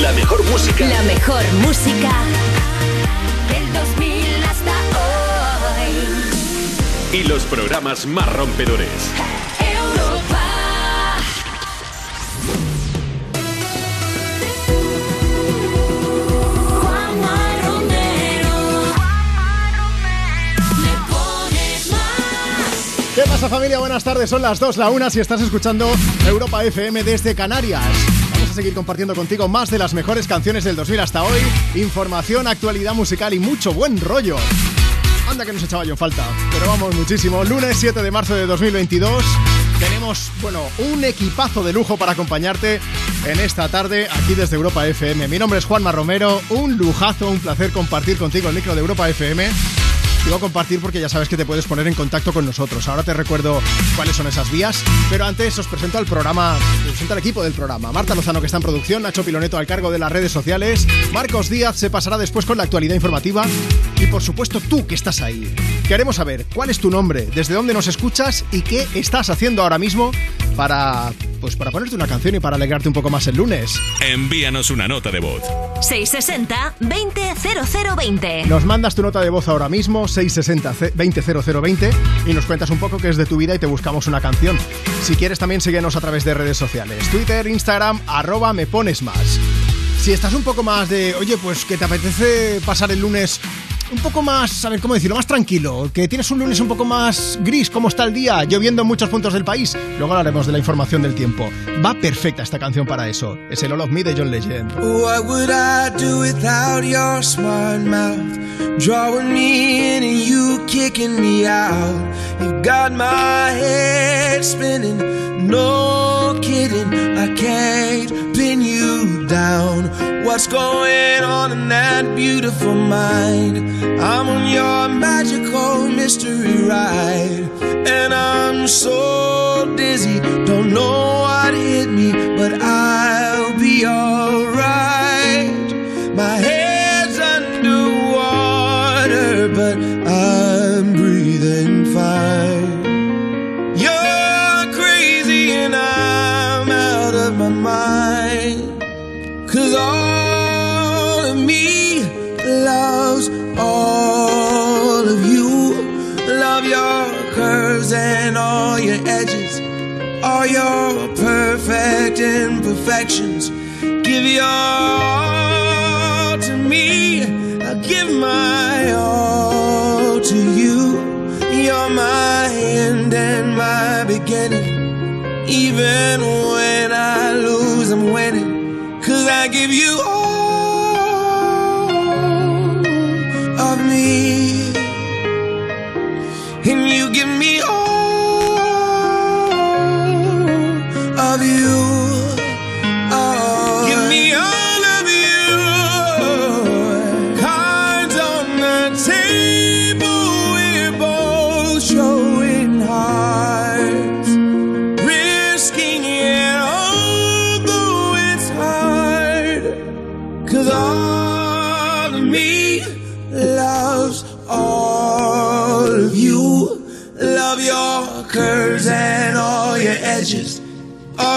La mejor música. La mejor música del 2000 hasta hoy. Y los programas más rompedores. Europa. Juanma Romero. Me pones más. ¿Qué pasa familia? Buenas tardes, son las 2, la 1 si estás escuchando Europa FM desde Canarias. Seguir compartiendo contigo más de las mejores canciones del 2000 hasta hoy, información, actualidad musical y mucho buen rollo. Anda que nos echaba yo falta, pero vamos muchísimo. Lunes 7 de marzo de 2022 tenemos, bueno, un equipazo de lujo para acompañarte en esta tarde aquí desde Europa FM. Mi nombre es Juanma Romero, un lujazo, un placer compartir contigo el micro de Europa FM. Digo compartir porque ya sabes que te puedes poner en contacto con nosotros. Ahora te recuerdo cuáles son esas vías, pero antes os presento al programa, os presento al equipo del programa. Marta Lozano que está en producción, Nacho Piloneto al cargo de las redes sociales, Marcos Díaz se pasará después con la actualidad informativa y por supuesto tú que estás ahí. Queremos saber cuál es tu nombre, desde dónde nos escuchas y qué estás haciendo ahora mismo para pues para ponerte una canción y para alegrarte un poco más el lunes. Envíanos una nota de voz. 660 200020. Nos mandas tu nota de voz ahora mismo, 660-200020, y nos cuentas un poco qué es de tu vida y te buscamos una canción. Si quieres también síguenos a través de redes sociales, Twitter, Instagram, arroba me pones más. Si estás un poco más de, oye, pues que te apetece pasar el lunes un poco más, a ver cómo decirlo, más tranquilo, que tienes un lunes un poco más gris, como está el día, lloviendo en muchos puntos del país. Luego hablaremos de la información del tiempo. Va perfecta esta canción para eso. Es el All of Me de John Legend. What would I do without your smart mouth? Drawing me in and you kicking me out. You got my head spinning, no kidding. I can't pin you down. What's going on in that beautiful mind? I'm on your magical mystery ride, and I'm so dizzy, don't know what hit me, but I'll be alright. My head's underwater, but I'm breathing fine. And all your edges, all your perfect imperfections. Give your all to me. I give my all to you. You're my end and my beginning. Even when I lose, I'm winning. Cause I give you all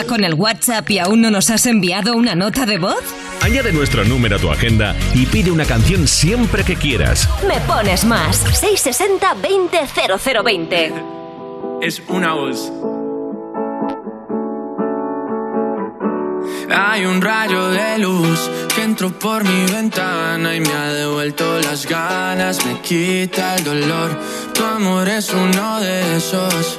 día con el WhatsApp y aún no nos has enviado una nota de voz? Añade nuestro número a tu agenda y pide una canción siempre que quieras. Me pones más. 660 200020. es una voz. Hay un rayo de luz que entró por mi ventana y me ha devuelto las ganas, me quita el dolor. Tu amor es uno de esos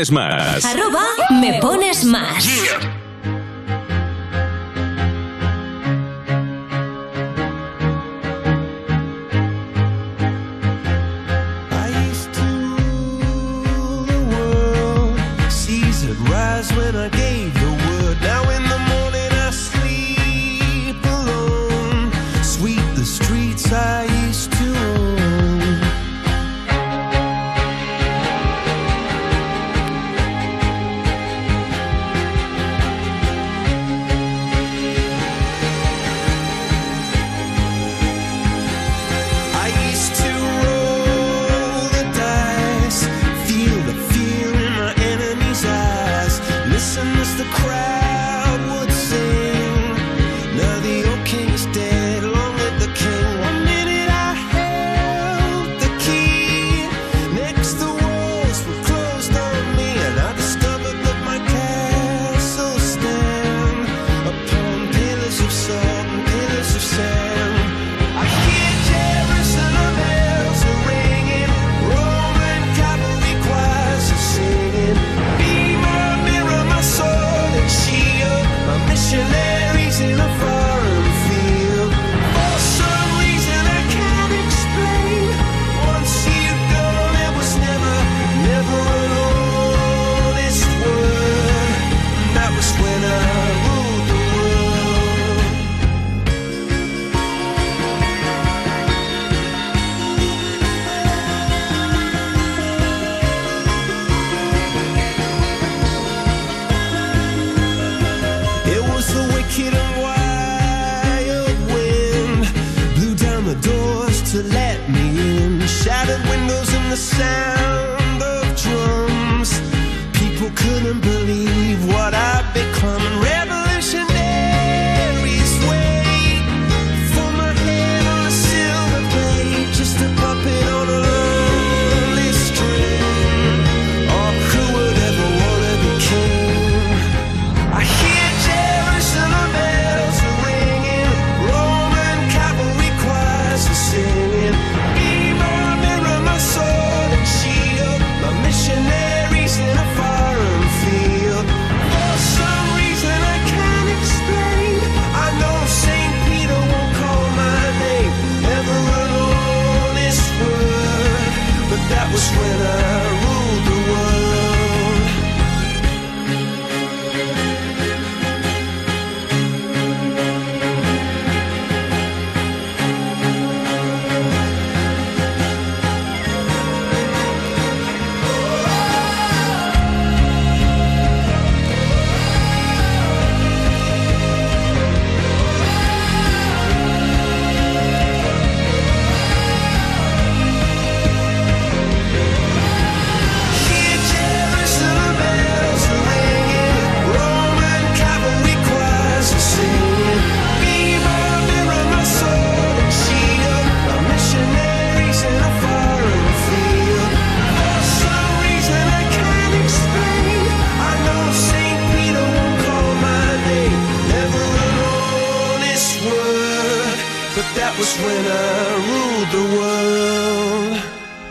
canciones más.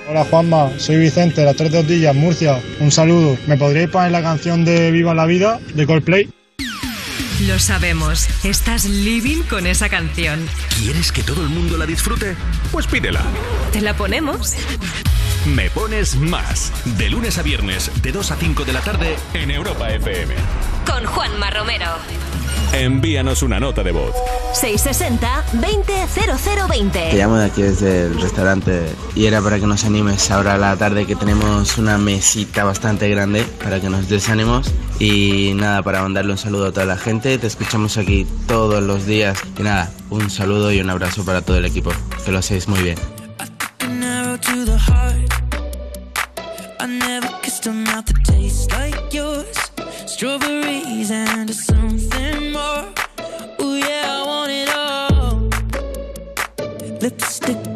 Hola Juanma, soy Vicente, las tres de Otillas, Murcia. Un saludo. ¿Me podríais poner la canción de Viva la Vida de Coldplay? Lo sabemos, estás living con esa canción. ¿Quieres que todo el mundo la disfrute? Pues pídela. ¿Te la ponemos? Me pones más. De lunes a viernes, de 2 a 5 de la tarde, en Europa FM. Con Juanma Romero envíanos una nota de voz. 660-200020. Te llamo de aquí desde el restaurante y era para que nos animes ahora a la tarde que tenemos una mesita bastante grande para que nos desánimos. Y nada, para mandarle un saludo a toda la gente. Te escuchamos aquí todos los días. Y nada, un saludo y un abrazo para todo el equipo. Que lo hacéis muy bien. Strawberries and something more. Ooh, yeah, I want it all. Lipstick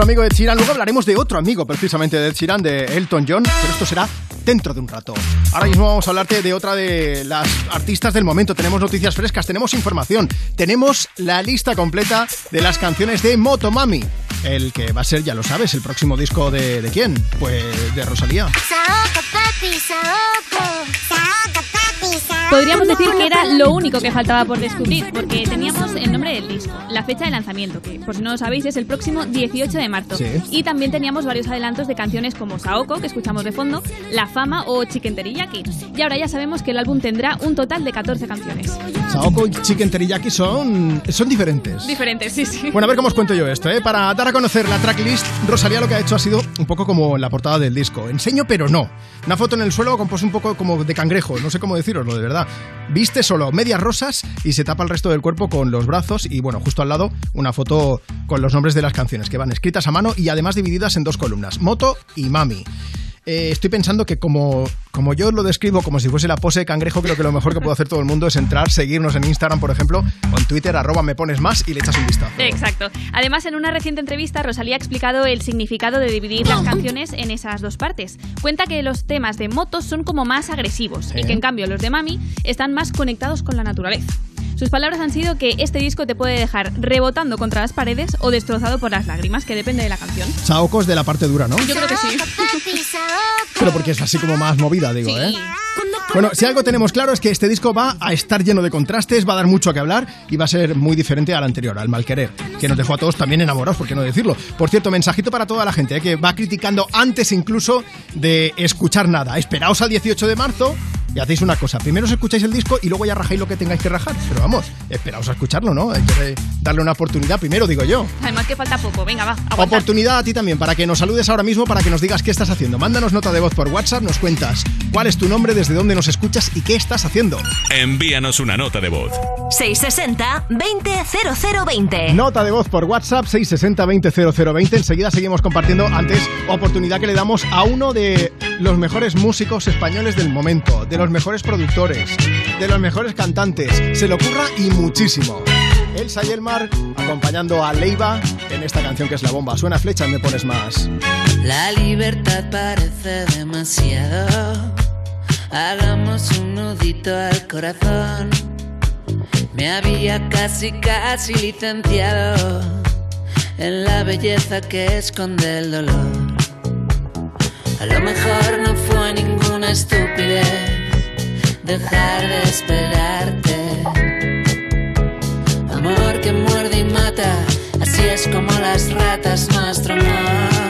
nuestro amigo Ed Sheeran. Luego hablaremos de otro amigo, precisamente de Ed Sheeran, de Elton John, pero esto será dentro de un rato. Ahora mismo vamos a hablarte de otra de las artistas del momento. Tenemos noticias frescas, tenemos información, tenemos la lista completa de las canciones de Motomami. El que va a ser, ya lo sabes, el próximo disco de, ¿de quién? Pues de Rosalía. Podríamos decir que era lo único que faltaba por descubrir, porque tenía el nombre del disco, la fecha de lanzamiento, que por si no lo sabéis es el próximo 18 de marzo. Sí. Y también teníamos varios adelantos de canciones como Saoko, que escuchamos de fondo, La Fama o Chicken Teriyaki. Y ahora ya sabemos que el álbum tendrá un total de 14 canciones. Saoko y Chicken Teriyaki son, son diferentes. Diferentes, sí, sí. Bueno, a ver cómo os cuento yo esto, ¿eh? Para dar a conocer la tracklist, Rosalía lo que ha hecho ha sido un poco como la portada del disco. Enseño, pero no. Una foto en el suelo con pose un poco como de cangrejo, no sé cómo deciroslo, de verdad. Viste solo medias rosas y se tapa el resto del cuerpo con los brazos y, bueno, justo al lado una foto con los nombres de las canciones que van escritas a mano y además divididas en dos columnas, Moto y Mami. Eh, estoy pensando que como, como yo lo describo como si fuese la pose de cangrejo, creo que lo mejor que puede hacer todo el mundo es entrar, seguirnos en Instagram, por ejemplo, o en Twitter, arroba me pones más y le echas un vistazo. Exacto. Además, en una reciente entrevista, Rosalía ha explicado el significado de dividir las canciones en esas dos partes. Cuenta que los temas de motos son como más agresivos y que en cambio los de Mami están más conectados con la naturaleza. Sus palabras han sido que este disco te puede dejar rebotando contra las paredes o destrozado por las lágrimas, que depende de la canción. Saoko es de la parte dura, ¿no? Yo creo que sí. Pero porque es así como más movida, digo, Sí. ¿eh? Bueno, si algo tenemos claro es que este disco va a estar lleno de contrastes, va a dar mucho que hablar y va a ser muy diferente al anterior, al Malquerer, que nos dejó a todos también enamorados, ¿por qué no decirlo? Por cierto, mensajito para toda la gente ¿eh? que va criticando antes incluso de escuchar nada. Esperaos al 18 de marzo y hacéis una cosa. Primero os escucháis el disco y luego ya rajáis lo que tengáis que rajar. Pero vamos, esperaos a escucharlo, ¿no? Hay que darle una oportunidad primero, digo yo. Además que falta poco. Venga, va. Oportunidad a ti también para que nos saludes ahora mismo, para que nos digas qué estás haciendo. Mándanos nota de voz por WhatsApp, nos cuentas cuál es tu nombre, desde dónde nos escuchas y qué estás haciendo. Envíanos una nota de voz. 660 200020. Nota de voz por WhatsApp 660-200020. Enseguida seguimos compartiendo antes oportunidad que le damos a uno de los mejores músicos españoles del momento, de los mejores productores, de los mejores cantantes. Se le ocurra y muchísimo. Elsa y Elmar acompañando a Leiva en esta canción que es la bomba. Suena flecha me pones más. La libertad parece demasiado. Hagamos un nudito al corazón. Me había casi, casi licenciado en la belleza que esconde el dolor. A lo mejor no fue ninguna estupidez dejar de esperarte. Amor que muerde y mata, así es como las ratas nuestro amor.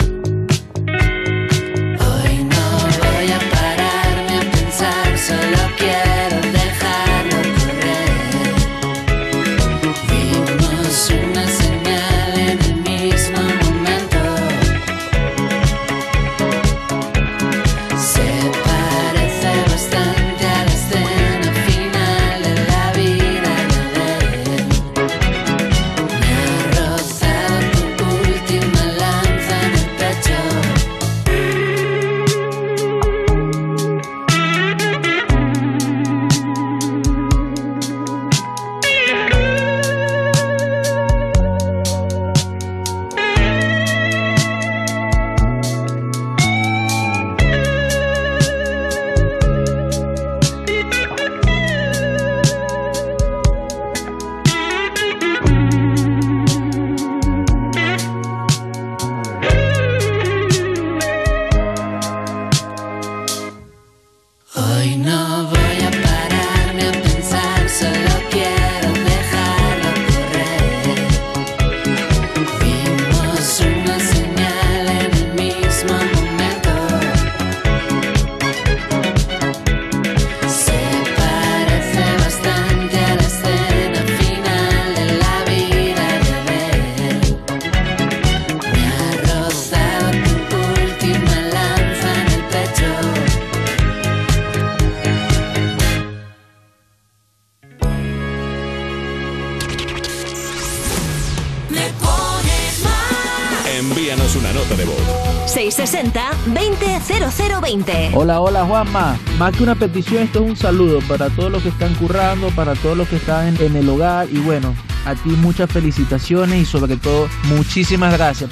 Más que una petición, esto es un saludo para todos los que están currando, para todos los que están en, el hogar y bueno, a ti muchas felicitaciones y sobre todo muchísimas gracias.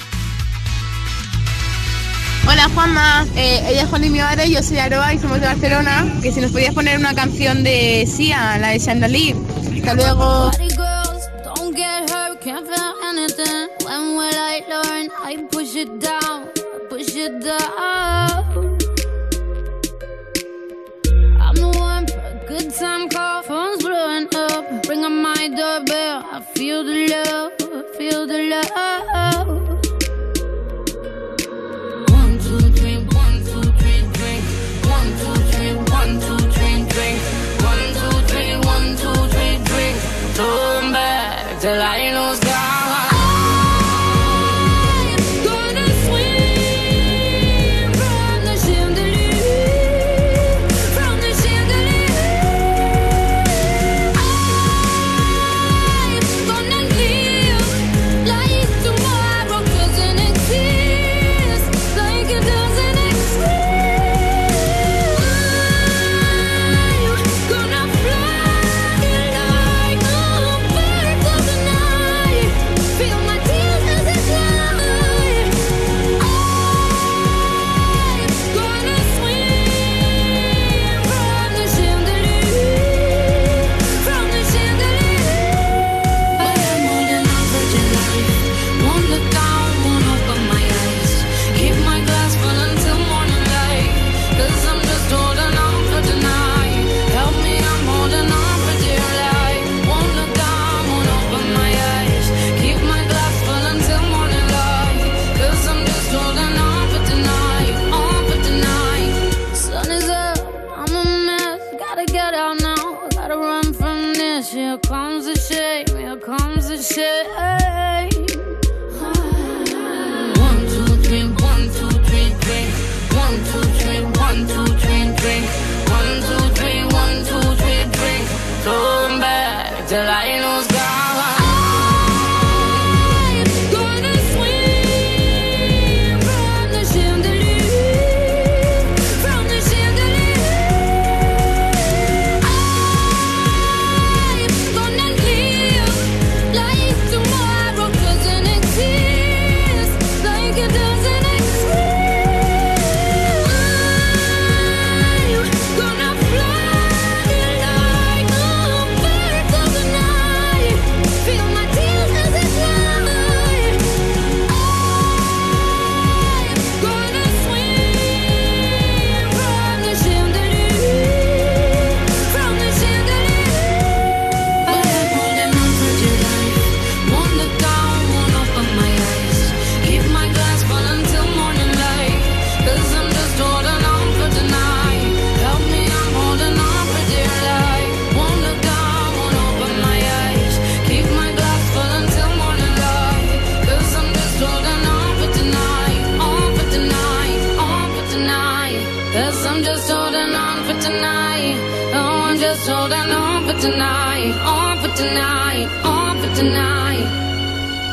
Hola Juanma, eh, ella es Juan y mi madre, yo soy Aroa y somos de Barcelona. Que si nos podías poner una canción de Sia, la de Chandelier. Hasta luego. Till I lose God.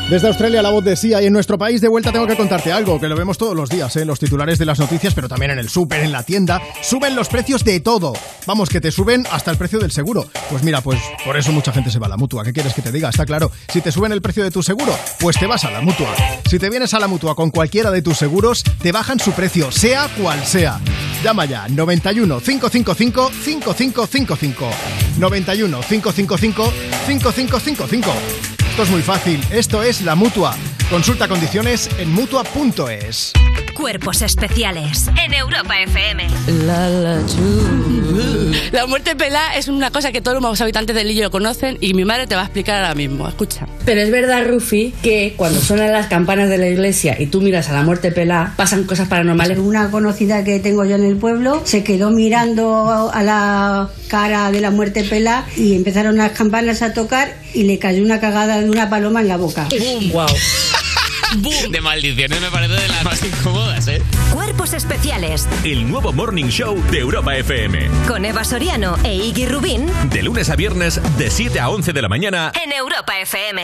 Desde Australia, la voz de Sia. Y en nuestro país, de vuelta, tengo que contarte algo que lo vemos todos los días, ¿eh? en los titulares de las noticias, pero también en el súper, en la tienda. Suben los precios de todo. Vamos, que te suben hasta el precio del seguro. Pues mira, pues por eso mucha gente se va a la mutua. ¿Qué quieres que te diga? Está claro. Si te suben el precio de tu seguro, pues te vas a la mutua. Si te vienes a la mutua con cualquiera de tus seguros, te bajan su precio, sea cual sea. Llama ya 91 555 5555. 91 555 5555. Esto es muy fácil. Esto es la mutua. Consulta condiciones en mutua.es. Cuerpos especiales en Europa FM. La, la, chu. La muerte pelá es una cosa que todos los habitantes del Lillo conocen y mi madre te va a explicar ahora mismo. Escucha. Pero es verdad, Rufi, que cuando suenan las campanas de la iglesia y tú miras a la muerte pelá, pasan cosas paranormales. Una conocida que tengo yo en el pueblo se quedó mirando a la cara de la muerte pelá y empezaron las campanas a tocar y le cayó una cagada de una paloma en la boca. Wow. De maldiciones me parece de las más incómodas, ¿eh? Cuerpos especiales El nuevo Morning Show de Europa FM. con Eva Soriano e Iggy Rubín De lunes a viernes, de 7 a 11 de la mañana. en Europa FM.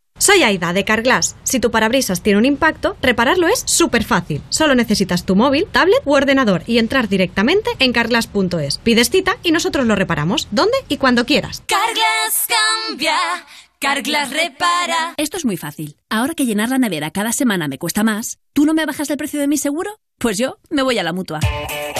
Soy Aida de Carglass. Si tu parabrisas tiene un impacto, repararlo es súper fácil. Solo necesitas tu móvil, tablet u ordenador y entrar directamente en carglass.es. Pides cita y nosotros lo reparamos, donde y cuando quieras. Carglass cambia, Carglass repara. Esto es muy fácil. Ahora que llenar la nevera cada semana me cuesta más, ¿tú no me bajas el precio de mi seguro? Pues yo me voy a la mutua.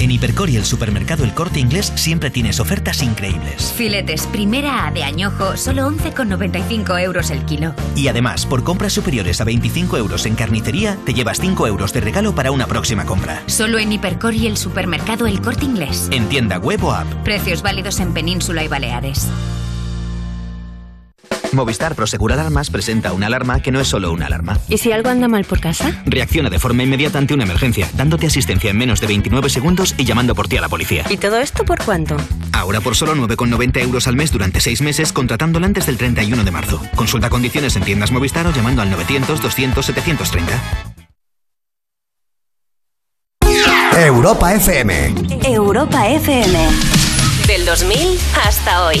En Hipercor y el supermercado El Corte Inglés siempre tienes ofertas increíbles. Filetes primera A de añojo, solo 11,95 euros el kilo. Y además, por compras superiores a 25 euros en carnicería, te llevas 5 euros de regalo para una próxima compra. Solo en Hipercor y el supermercado El Corte Inglés. En tienda web o app. Precios válidos en Península y Baleares. Movistar Prosegur Alarmas presenta una alarma que no es solo una alarma. ¿Y si algo anda mal por casa? Reacciona de forma inmediata ante una emergencia, dándote asistencia en menos de 29 segundos y llamando por ti a la policía. ¿Y todo esto por cuánto? Ahora por solo 9,90 euros al mes durante 6 meses, contratándola antes del 31 de marzo. Consulta condiciones en tiendas Movistar o llamando al 900 200 730. Europa FM. Europa FM. Del 2000 hasta hoy.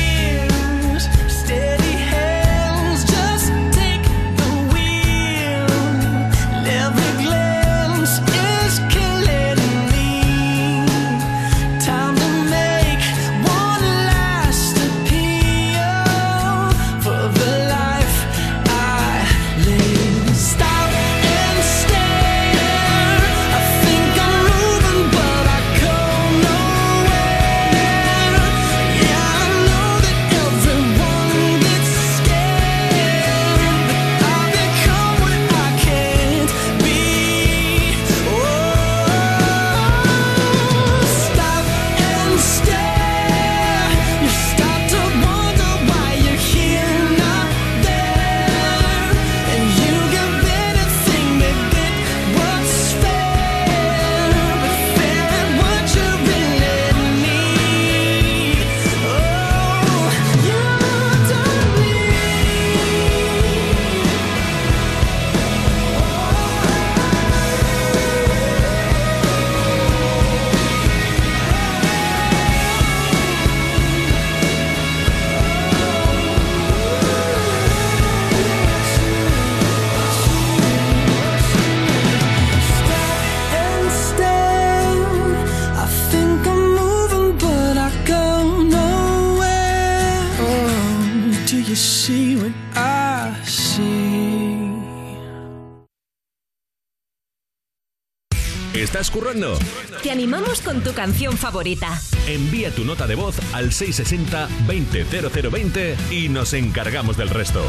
¿Estás currando? Te animamos con tu canción favorita. Envía tu nota de voz al 660-200020 y nos encargamos del resto.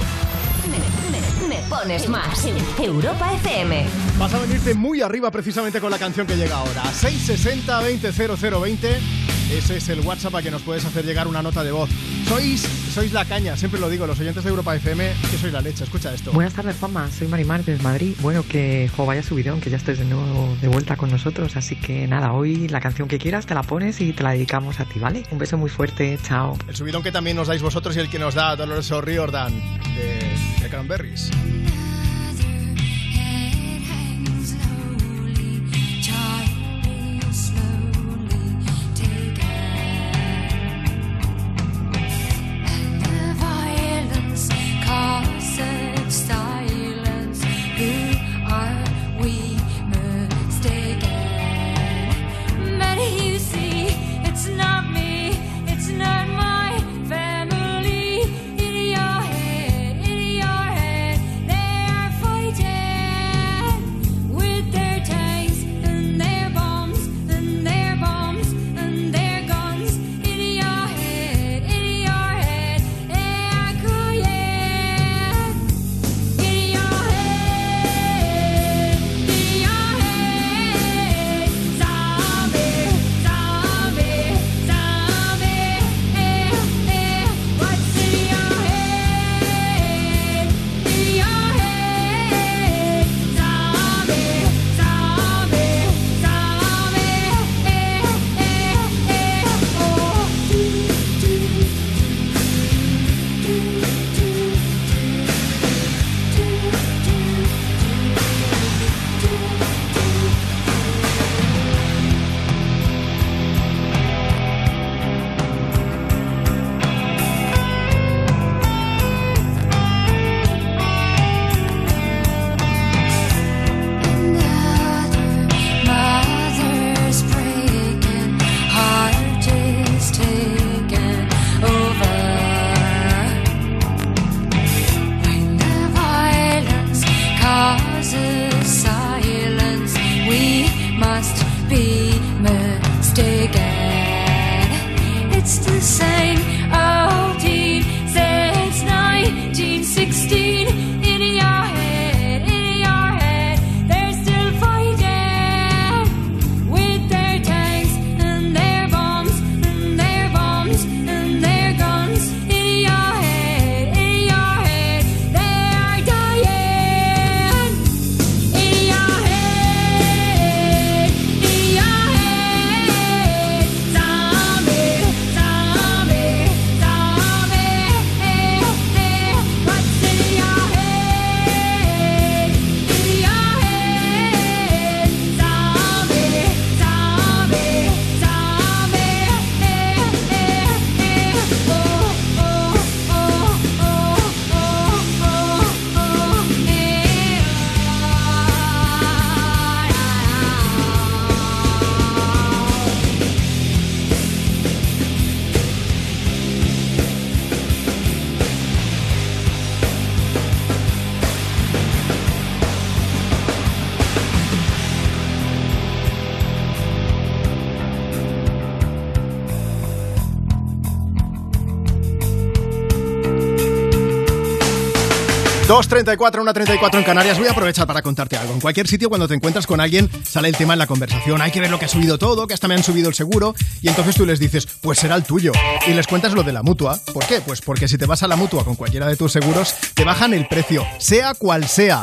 Me, me pones más. Europa FM. Vas a venirte muy arriba precisamente con la canción que llega ahora. 660-200020. Ese es el WhatsApp a que nos puedes hacer llegar una nota de voz. Sois, sois la caña, siempre lo digo, los oyentes de Europa FM, que sois la leche. Escucha esto. Buenas tardes, Juanma. Soy Marimar desde Madrid. Bueno, que jo, vaya subidón, que ya estés de nuevo de vuelta con nosotros. Así que nada, hoy la canción que quieras te la pones y te la dedicamos a ti, ¿vale? Un beso muy fuerte, chao. El subidón que también nos dais vosotros y el que nos da Dolores O'Riordan de, de Cranberries. 2.34, 1.34 en Canarias. Voy a aprovechar para contarte algo. En cualquier sitio, cuando te encuentras con alguien, sale el tema en la conversación. Hay que ver lo que ha subido todo, que hasta me han subido el seguro. Y entonces tú les dices, pues será el tuyo. Y les cuentas lo de la mutua. ¿Por qué? Pues porque si te vas a la mutua con cualquiera de tus seguros, te bajan el precio, sea cual sea.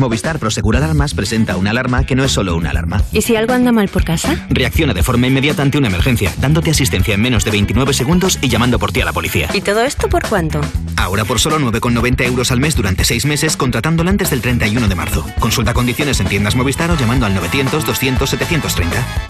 Movistar Prosegur Alarmas presenta una alarma que no es solo una alarma. ¿Y si algo anda mal por casa? Reacciona de forma inmediata ante una emergencia, dándote asistencia en menos de 29 segundos y llamando por ti a la policía. ¿Y todo esto por cuánto? Ahora por solo 9,90 euros al mes durante 6 meses, contratándola antes del 31 de marzo. Consulta condiciones en tiendas Movistar o llamando al 900 200 730.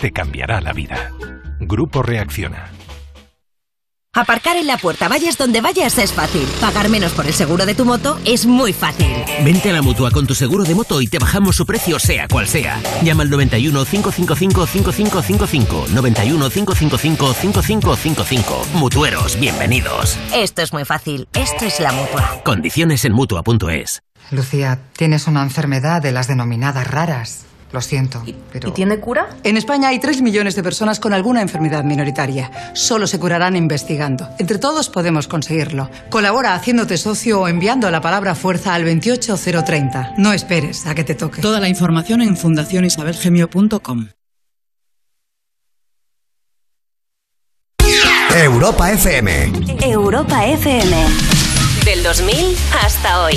Te cambiará la vida. Grupo Reacciona. Aparcar en la puerta, vayas donde vayas, es fácil. Pagar menos por el seguro de tu moto es muy fácil. Vente a la mutua con tu seguro de moto y te bajamos su precio, sea cual sea. Llama al 91 555 5555. 91 555 5555. Mutueros, bienvenidos. Esto es muy fácil. Esto es la mutua. Condiciones en mutua.es. Lucía, tienes una enfermedad de las denominadas raras. Lo siento, pero... ¿Y tiene cura? En España hay 3 millones de personas con alguna enfermedad minoritaria. Solo se curarán investigando. Entre todos podemos conseguirlo. Colabora haciéndote socio o enviando la palabra fuerza al 28030. No esperes a que te toque. Toda la información en fundacionisabelgemio.com. Europa FM. Europa FM. Del 2000 hasta hoy.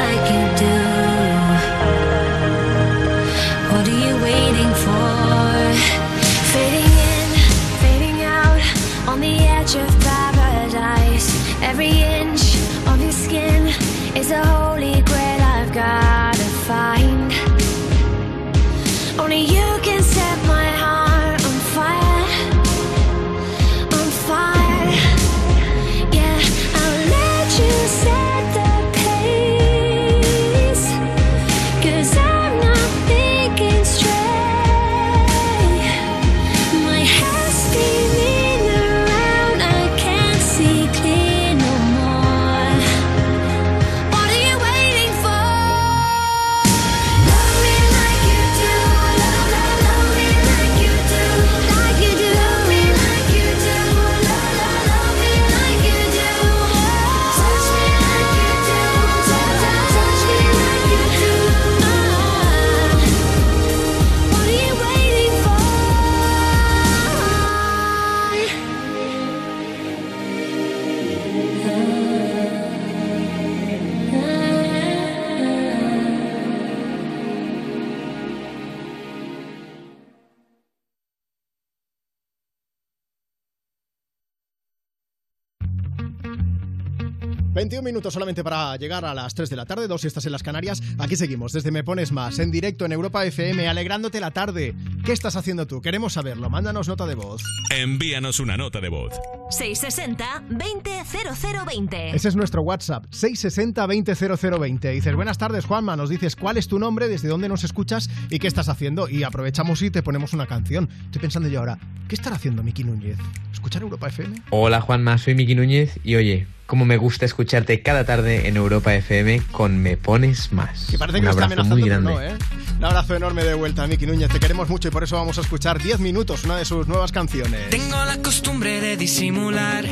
21 minutos solamente para llegar a las 3 de la tarde, dos si estás en las Canarias. Aquí seguimos, desde Me Pones Más, en directo en Europa FM, alegrándote la tarde. ¿Qué estás haciendo tú? Queremos saberlo. Mándanos nota de voz. Envíanos una nota de voz. 660-20 660-200020. Ese es nuestro WhatsApp, 660-200020. Dices, buenas tardes, Juanma. Nos dices cuál es tu nombre, desde dónde nos escuchas y qué estás haciendo. Y aprovechamos y te ponemos una canción. Estoy pensando yo ahora, ¿qué estará haciendo Miki Núñez? ¿Escuchar Europa FM? Hola Juanma, soy Miki Núñez y oye, cómo me gusta escucharte cada tarde en Europa FM con Me Pones Más. Que parece Un que está abrazo amenazando, muy grande. no, ¿eh? Un abrazo enorme de vuelta, Miki Núñez. Te queremos mucho y por eso vamos a escuchar 10 minutos, una de sus nuevas canciones. Tengo la costumbre de disimular.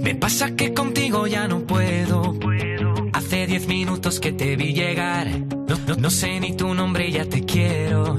Me pasa que contigo ya no puedo. Hace diez minutos que te vi llegar. No, no- no sé ni tu nombre y ya te quiero.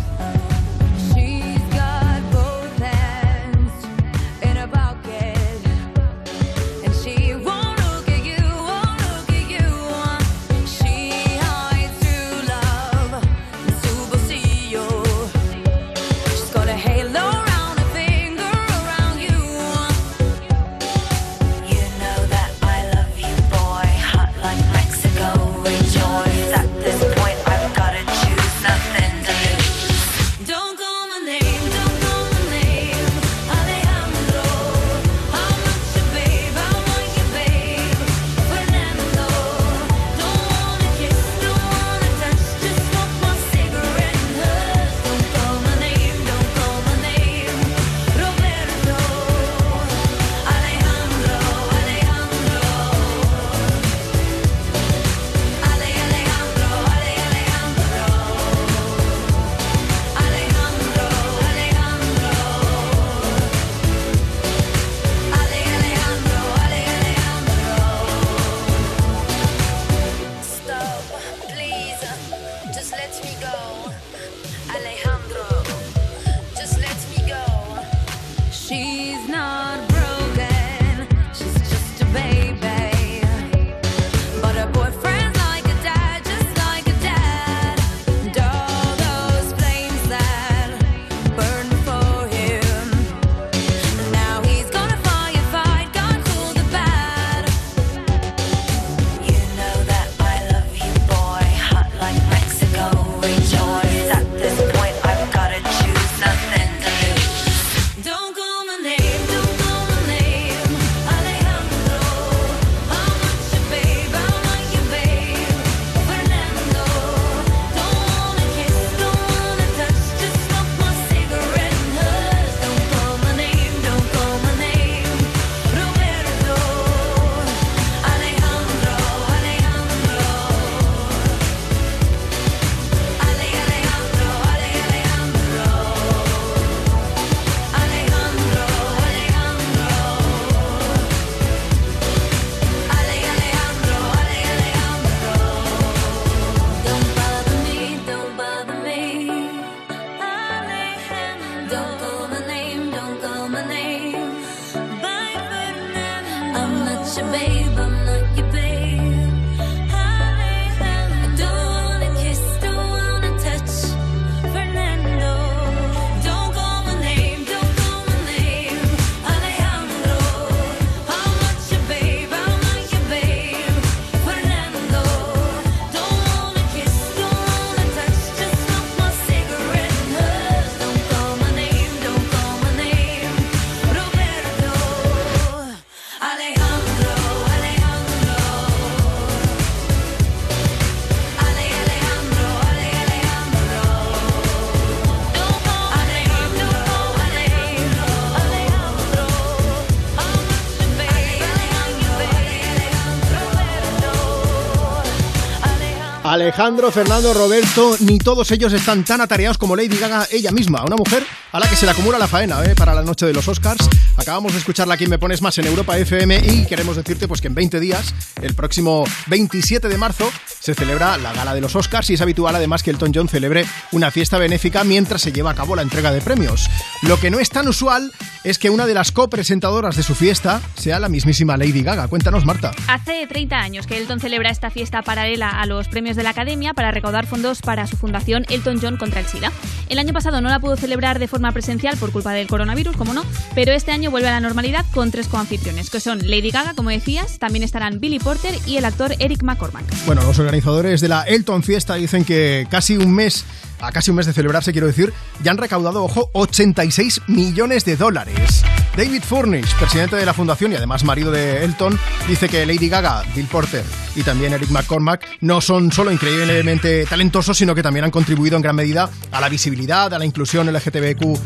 Alejandro, Fernando, Roberto, ni todos ellos están tan atareados como Lady Gaga ella misma, una mujer a la que se le acumula la faena ¿eh? para la noche de los Oscars. Acabamos de escucharla aquí Me Pones Más en Europa FM y queremos decirte pues que en 20 días, el próximo 27 de marzo, se celebra la gala de los Oscars y es habitual además que Elton John celebre una fiesta benéfica mientras se lleva a cabo la entrega de premios. Lo que no es tan usual es que una de las copresentadoras de su fiesta sea la mismísima Lady Gaga. Cuéntanos, Marta. Hace 30 años que Elton celebra esta fiesta paralela a los premios de la Academia para recaudar fondos para su fundación Elton John contra el SIDA. El año pasado no la pudo celebrar de forma presencial por culpa del coronavirus, como no, pero este año vuelve a la normalidad con tres coanfitriones, que son Lady Gaga, como decías, también estarán Billy Porter y el actor Eric McCormack. Bueno, los organizadores de la Elton Fiesta dicen que casi un mes, a casi un mes de celebrarse, quiero decir, ya han recaudado, ojo, 86 millones de dólares. David Furnish, presidente de la fundación y además marido de Elton, dice que Lady Gaga, Bill Porter y también Eric McCormack no son solo increíblemente talentosos, sino que también han contribuido en gran medida a la visibilidad, a la inclusión LGTBQ+,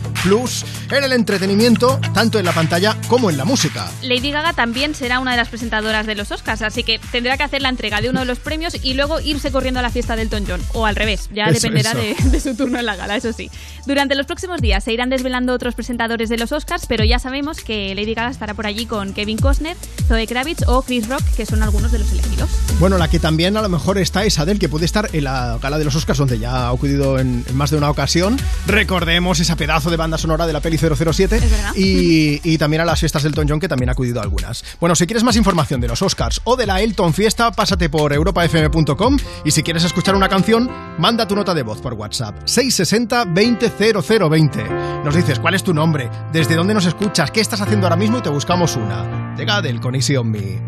en el entretenimiento, tanto en la pantalla como en la música. Lady Gaga también será una de las presentadoras de los Oscars, así que tendrá que hacer la entrega de uno de los premios y luego irse corriendo a la fiesta del Elton John, o al revés, ya Eso, dependerá eso. De, de su turno en la gala, eso sí. Durante los próximos días se irán desvelando otros presentadores de los Oscars, pero ya sabemos que Lady Gaga estará por allí con Kevin Costner, Zoe Kravitz o Chris Rock, que son algunos de los elegidos. Bueno, la que también a lo mejor está es Adele, que puede estar en la gala de los Oscars, donde ya ha acudido en, en más de una ocasión. Recordemos esa pedazo de banda sonora de la peli 007 y, y también a las fiestas del Elton John, que también ha acudido a algunas. Bueno, si quieres más información de los Oscars o de la Elton Fiesta, pásate por europafm.com y si quieres escuchar una canción, manda tu nota de voz por WhatsApp 660 20 0020. Nos dices cuál es tu nombre, desde dónde nos escuchas, qué estás haciendo ahora mismo y te buscamos una. Llega Adele con Easy on Me.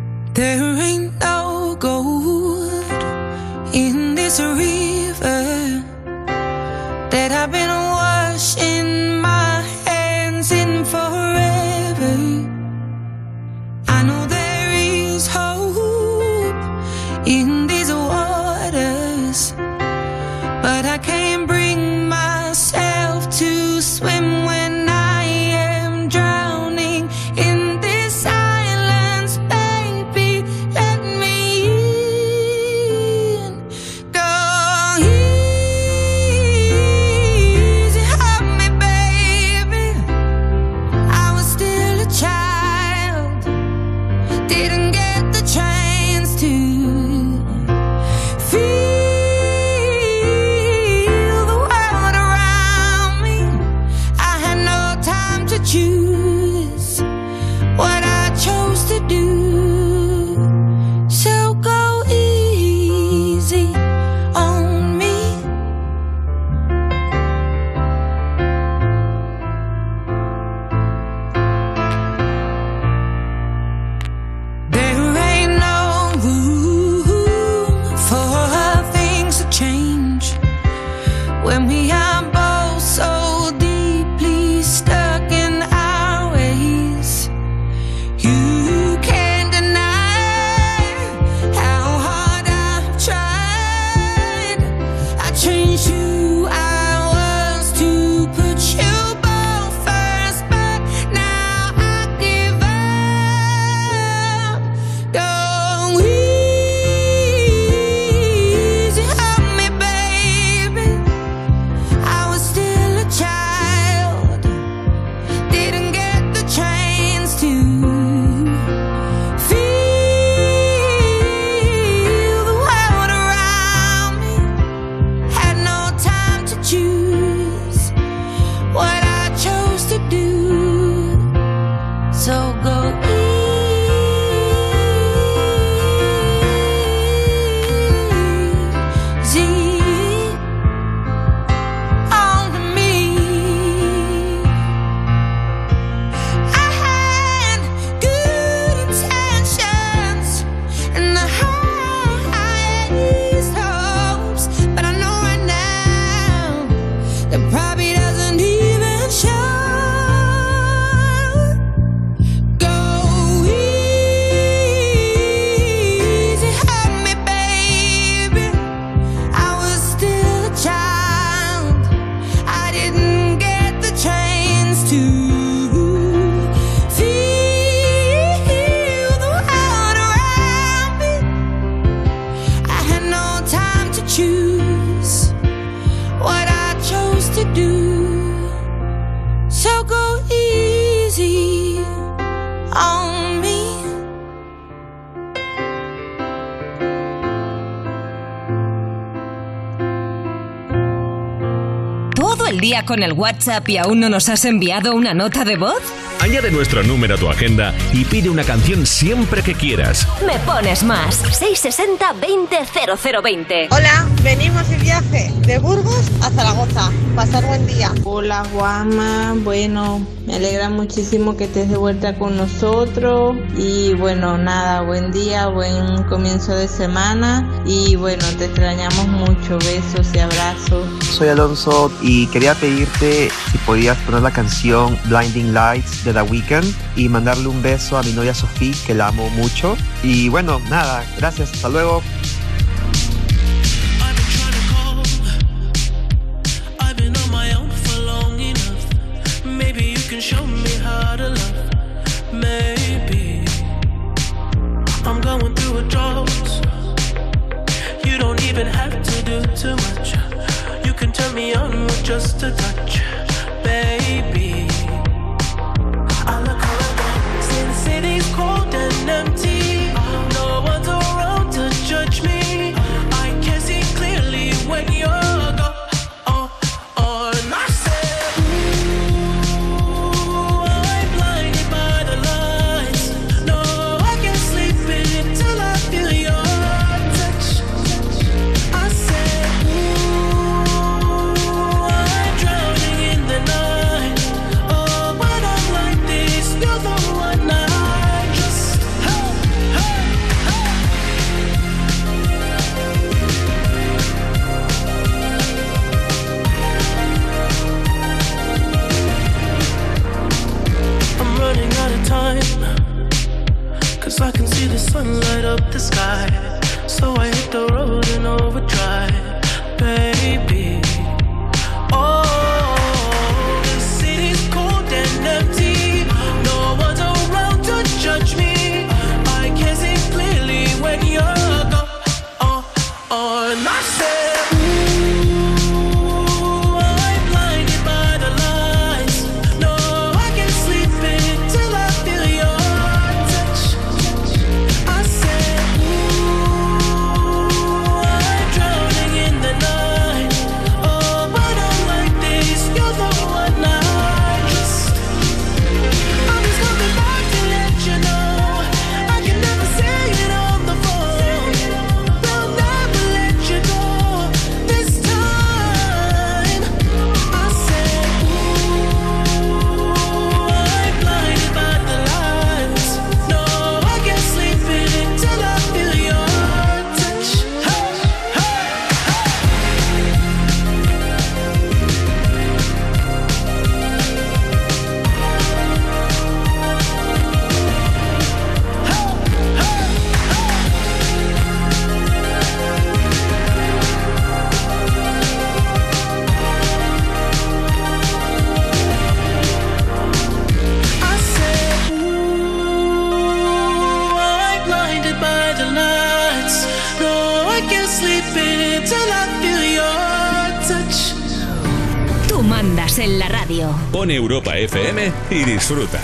Con el WhatsApp y aún no nos has enviado una nota de voz? Añade nuestro número a tu agenda y pide una canción siempre que quieras. Me pones más. 660 20 0020. Hola, venimos de viaje de Burgos a Zaragoza. Pasar buen día. Hola Juanma, bueno, me alegra muchísimo que estés de vuelta con nosotros y bueno, nada, buen día, buen comienzo de semana y bueno, te extrañamos mucho, besos y abrazos. Soy Alonso y quería pedirte si podías poner la canción Blinding Lights de The Weeknd y mandarle un beso a mi novia Sofía, que la amo mucho. Y bueno, nada, gracias, hasta luego. Europa FM y disfruta.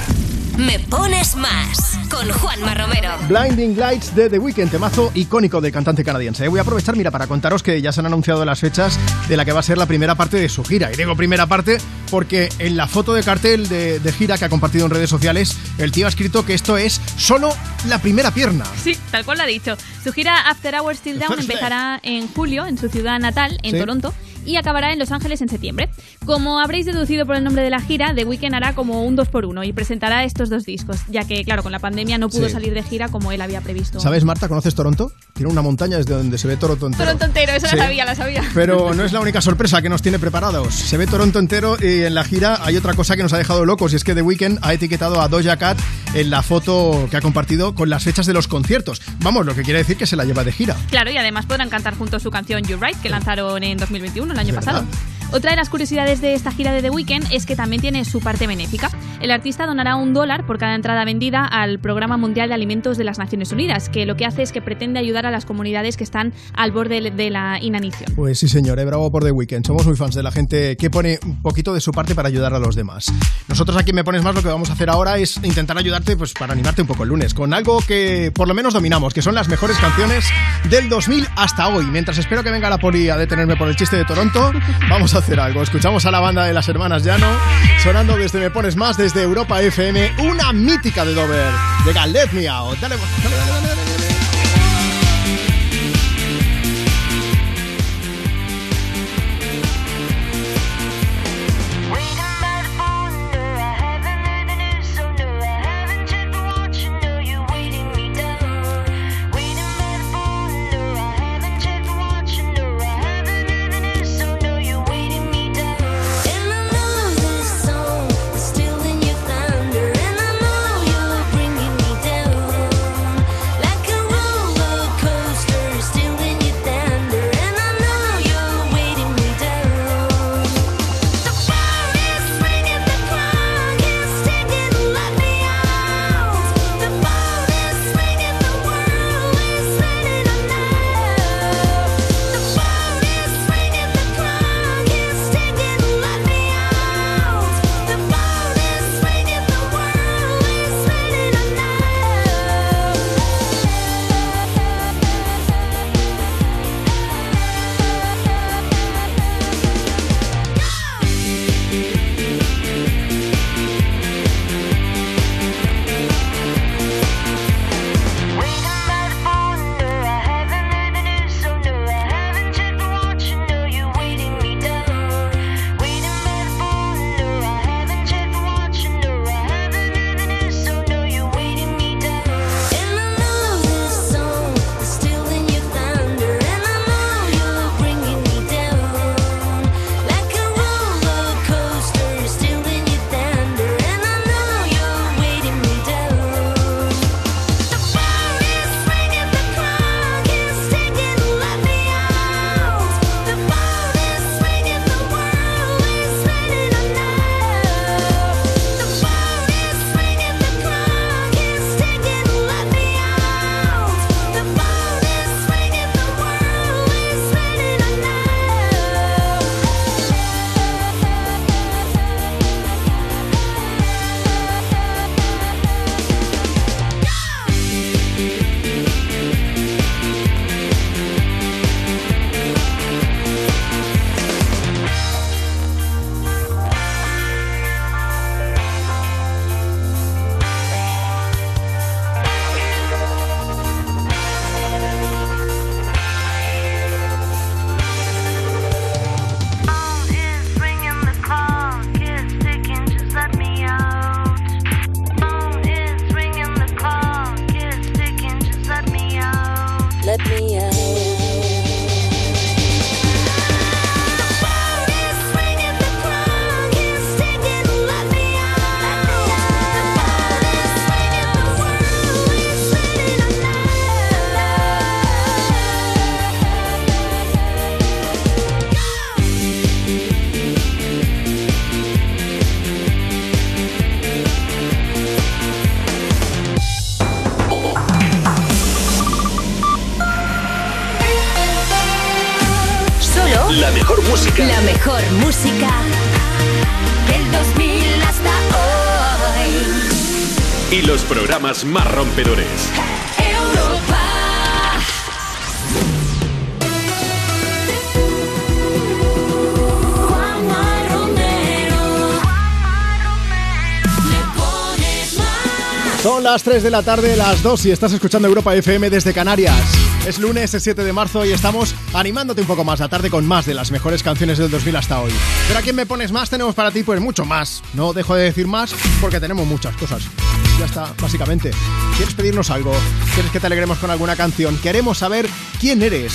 Me pones más. Con Juanma Romero. Blinding Lights de The Weeknd, temazo icónico del cantante canadiense. Voy a aprovechar, mira, para contaros que ya se han anunciado las fechas de la que va a ser la primera parte de su gira. Y digo primera parte porque en la foto de cartel de, de gira que ha compartido en redes sociales, el tío ha escrito que esto es solo la primera pierna. Sí, tal cual lo ha dicho. Su gira After Hours Till Down empezará en julio en su ciudad natal, en Sí. Toronto, y acabará en Los Ángeles en septiembre. Como habréis deducido por el nombre de la gira, The Weeknd hará como un 2x1 y presentará estos dos discos, ya que, claro, con la pandemia no pudo Sí. salir de gira como él había previsto. ¿Sabes, Marta? ¿Conoces Toronto? Tiene una montaña desde donde se ve Toronto entero. Toronto entero, eso Sí. la sabía, la sabía. Pero no es la única sorpresa que nos tiene preparados. Se ve Toronto entero y en la gira hay otra cosa que nos ha dejado locos y es que The Weeknd ha etiquetado a Doja Cat en la foto que ha compartido con las fechas de los conciertos. Vamos, lo que quiere decir que se la lleva de gira. Claro, y además podrán cantar juntos su canción You're Right, que lanzaron en 2021, el año ¿Verdad? pasado. Otra de las curiosidades de esta gira de The Weeknd es que también tiene su parte benéfica. El artista donará un dólar por cada entrada vendida al Programa Mundial de Alimentos de las Naciones Unidas, que lo que hace es que pretende ayudar a las comunidades que están al borde de la inanición. Pues sí, señor, eh, bravo por The Weeknd. Somos muy fans de la gente que pone un poquito de su parte para ayudar a los demás. Nosotros aquí Me Pones Más lo que vamos a hacer ahora es intentar ayudarte pues para animarte un poco el lunes con algo que por lo menos dominamos, que son las mejores canciones del 2000 hasta hoy. Mientras espero que venga la poli a detenerme por el chiste de Toronto, vamos a hacer algo. Escuchamos a la banda de las hermanas Llano sonando desde Me Pones Más, desde Europa FM, una mítica de Dover. Llega Let Me Out. Dale, dale, dale, dale, dale. Más rompedores. Europa. Juanma Romero. Le pones más. Son las 3 de la tarde, las 2 y estás escuchando Europa FM desde Canarias. Es lunes, es 7 de marzo y estamos animándote un poco más la tarde con más de las mejores canciones del 2000 hasta hoy. Pero a quién me pones más, tenemos para ti pues mucho más. No dejo de decir más porque tenemos muchas cosas. Ya está, básicamente. ¿Quieres pedirnos algo? ¿Quieres que te alegremos con alguna canción? Queremos saber quién eres.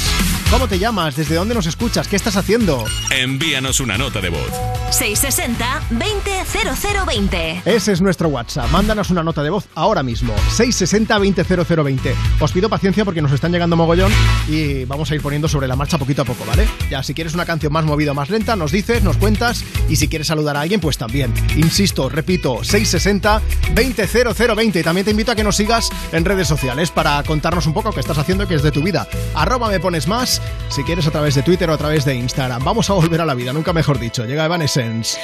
¿Cómo te llamas? ¿Desde dónde nos escuchas? ¿Qué estás haciendo? Envíanos una nota de voz. 660 200020. Ese es nuestro WhatsApp. Mándanos una nota de voz ahora mismo. 660-200020. Os pido paciencia porque nos están llegando mogollón y vamos a ir poniendo sobre la marcha poquito a poco, ¿vale? Ya, si quieres una canción más movida o más lenta, nos dices, nos cuentas y si quieres saludar a alguien, pues también. Insisto, repito, 660-200020. Y también te invito a que nos sigas en redes sociales para contarnos un poco qué estás haciendo y qué es de tu vida. Arroba me pones más, si quieres a través de Twitter o a través de Instagram. Vamos a volver a la vida, nunca mejor dicho. Llega Evanescence.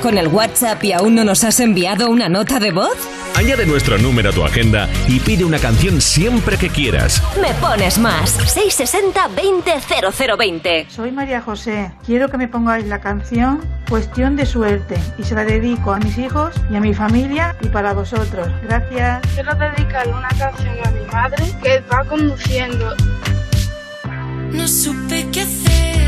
Con el WhatsApp y aún no nos has enviado una nota de voz? Añade nuestro número a tu agenda y pide una canción siempre que quieras. Me pones más. 660 20 0020. Soy María José. Quiero que me pongáis la canción Cuestión de Suerte y se la dedico a mis hijos y a mi familia y para vosotros. Gracias. Quiero dedicarle una canción a mi madre que va conduciendo. No supe qué hacer.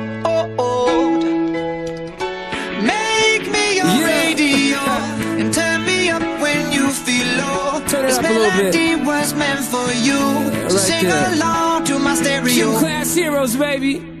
Meant for you. so right sing there. along to my stereo. Gym class heroes, baby.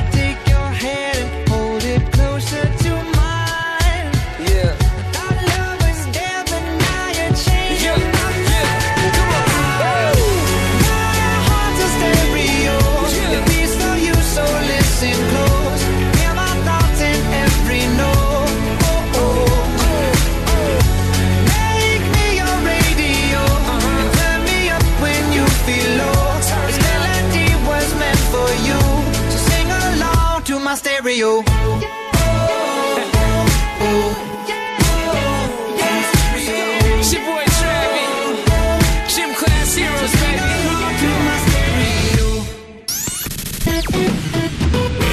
Stereo.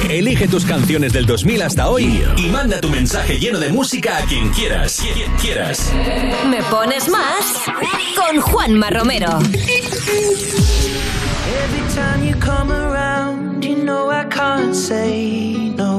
Elige tus canciones del 2000 hasta hoy y manda tu mensaje lleno de música a quien quieras. Quien quieras. Me pones más con Juanma Romero. Every time you come around, you know I can't say no.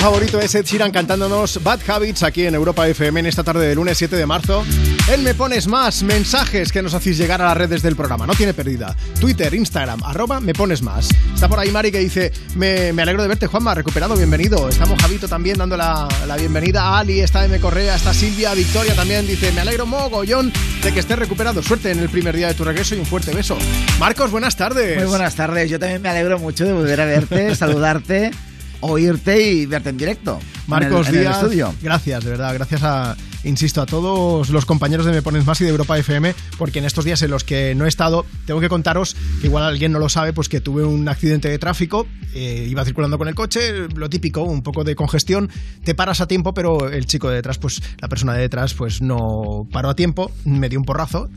favorito, es Ed Sheeran cantándonos Bad Habits aquí en Europa FM en esta tarde de lunes 7 de marzo. Él me pones más mensajes que nos hacéis llegar a las redes del programa, no tiene pérdida. Twitter, Instagram, arroba me pones más. Está por ahí Mari que dice, me, me alegro de verte Juanma, recuperado, bienvenido. Estamos Javito también dando la, la bienvenida a Ali, está M Correa, está Silvia, Victoria también dice, me alegro mogollón de que estés recuperado. Suerte en el primer día de tu regreso y un fuerte beso. Marcos, buenas tardes. Muy buenas tardes. Yo también me alegro mucho de volver a verte, saludarte, oírte y verte en directo. Marcos en el, en el Díaz, estudio. gracias, de verdad, gracias a, insisto, a todos los compañeros de Me Pones Más y de Europa FM, porque en estos días en los que no he estado, tengo que contaros, que igual alguien no lo sabe, pues que tuve un accidente de tráfico, eh, iba circulando con el coche, lo típico, un poco de congestión, te paras a tiempo, pero el chico de detrás, pues la persona de detrás, pues no paró a tiempo, me dio un porrazo,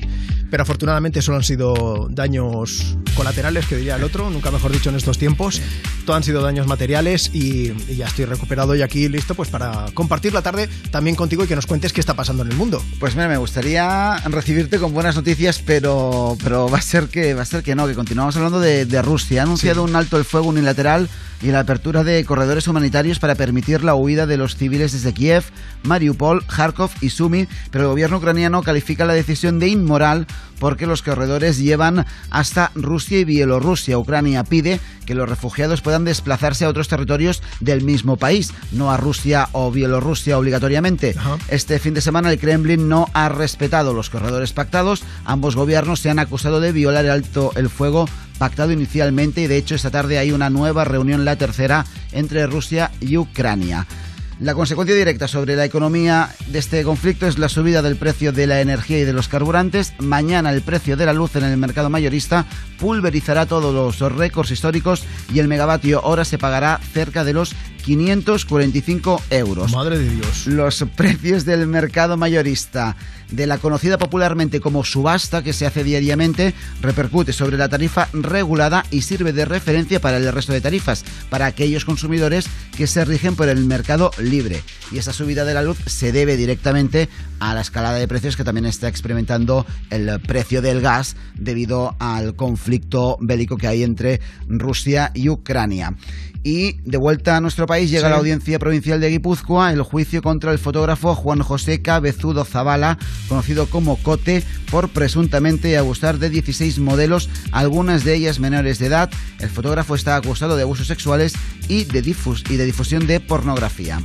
pero afortunadamente solo han sido daños colaterales, que diría el otro, nunca mejor dicho en estos tiempos, todo han sido daños materiales y, y ya estoy recuperado y aquí listo pues para compartir la tarde también contigo y que nos cuentes qué está pasando en el mundo. Pues mira, me gustaría recibirte con buenas noticias, pero, pero va a ser que va a ser que no, que continuamos hablando de, de Rusia. Ha anunciado un alto el fuego unilateral y la apertura de corredores humanitarios para permitir la huida de los civiles desde Kiev, Mariupol, Kharkov y Sumy, pero el gobierno ucraniano califica la decisión de inmoral porque los corredores llevan hasta Rusia y Bielorrusia. Ucrania pide que los refugiados puedan desplazarse a otros territorios del mismo país, no a Rusia o Bielorrusia obligatoriamente. Este fin de semana el Kremlin no ha respetado los corredores pactados. Ambos gobiernos se han acusado de violar el alto el fuego pactado inicialmente y de hecho esta tarde hay una nueva reunión, la tercera, entre Rusia y Ucrania. La consecuencia directa sobre la economía de este conflicto es la subida del precio de la energía y de los carburantes. Mañana el precio de la luz en el mercado mayorista pulverizará todos los récords históricos y el megavatio hora se pagará cerca de los 545 euros. Madre de Dios. Los precios del mercado mayorista de la conocida popularmente como subasta que se hace diariamente repercute sobre la tarifa regulada y sirve de referencia para el resto de tarifas, para aquellos consumidores que se rigen por el mercado libre. Y esa subida de la luz se debe directamente a la escalada de precios que también está experimentando el precio del gas debido al conflicto bélico que hay entre Rusia y Ucrania. Y de vuelta a nuestro país llega Sí. la audiencia provincial de Guipúzcoa el juicio contra el fotógrafo Juan José Cabezudo Zavala, conocido como Cote, por presuntamente abusar de 16 modelos, algunas de ellas menores de edad. El fotógrafo está acusado de abusos sexuales y de, difus- y de difusión de pornografía.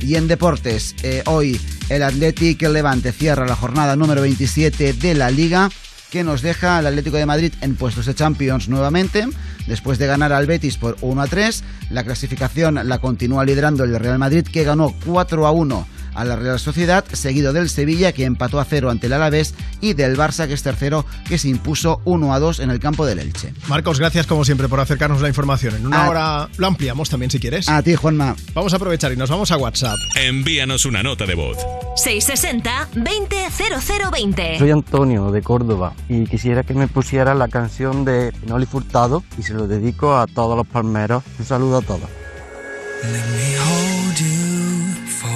Y en deportes, eh, hoy el Athletic Levante cierra la jornada número 27 de la Liga que nos deja al Atlético de Madrid en puestos de Champions nuevamente, después de ganar al Betis por 1 a 3. La clasificación la continúa liderando el Real Madrid, que ganó 4 a 1 a la Real Sociedad, seguido del Sevilla, que empató a 0 ante el Alavés, y del Barça, que es tercero, que se impuso 1 a 2 en el campo del Elche. Marcos, gracias como siempre por acercarnos la información. En una A- hora lo ampliamos también si quieres. A ti, Juanma. Vamos a aprovechar y nos vamos a WhatsApp. Envíanos una nota de voz. 660 200020. Soy Antonio de Córdoba y quisiera que me pusiera la canción de Noli Furtado y se lo dedico a todos los palmeros. Un saludo a todos. Let me hold you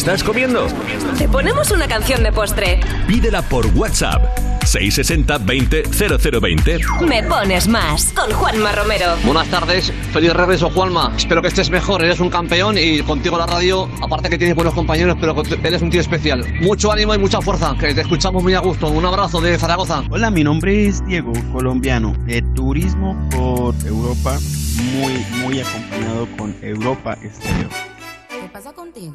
¿Estás comiendo? Te ponemos una canción de postre. Pídela por WhatsApp. 660 20 0020. Me pones más con Juanma Romero. Buenas tardes, feliz regreso Juanma. Espero que estés mejor, eres un campeón y contigo la radio, aparte que tienes buenos compañeros, pero eres un tío especial. Mucho ánimo y mucha fuerza, que te escuchamos muy a gusto. Un abrazo de Zaragoza. Hola, mi nombre es Diego, colombiano, de turismo por Europa, muy, muy acompañado con Europa Estéreo. ¿Qué pasa contigo?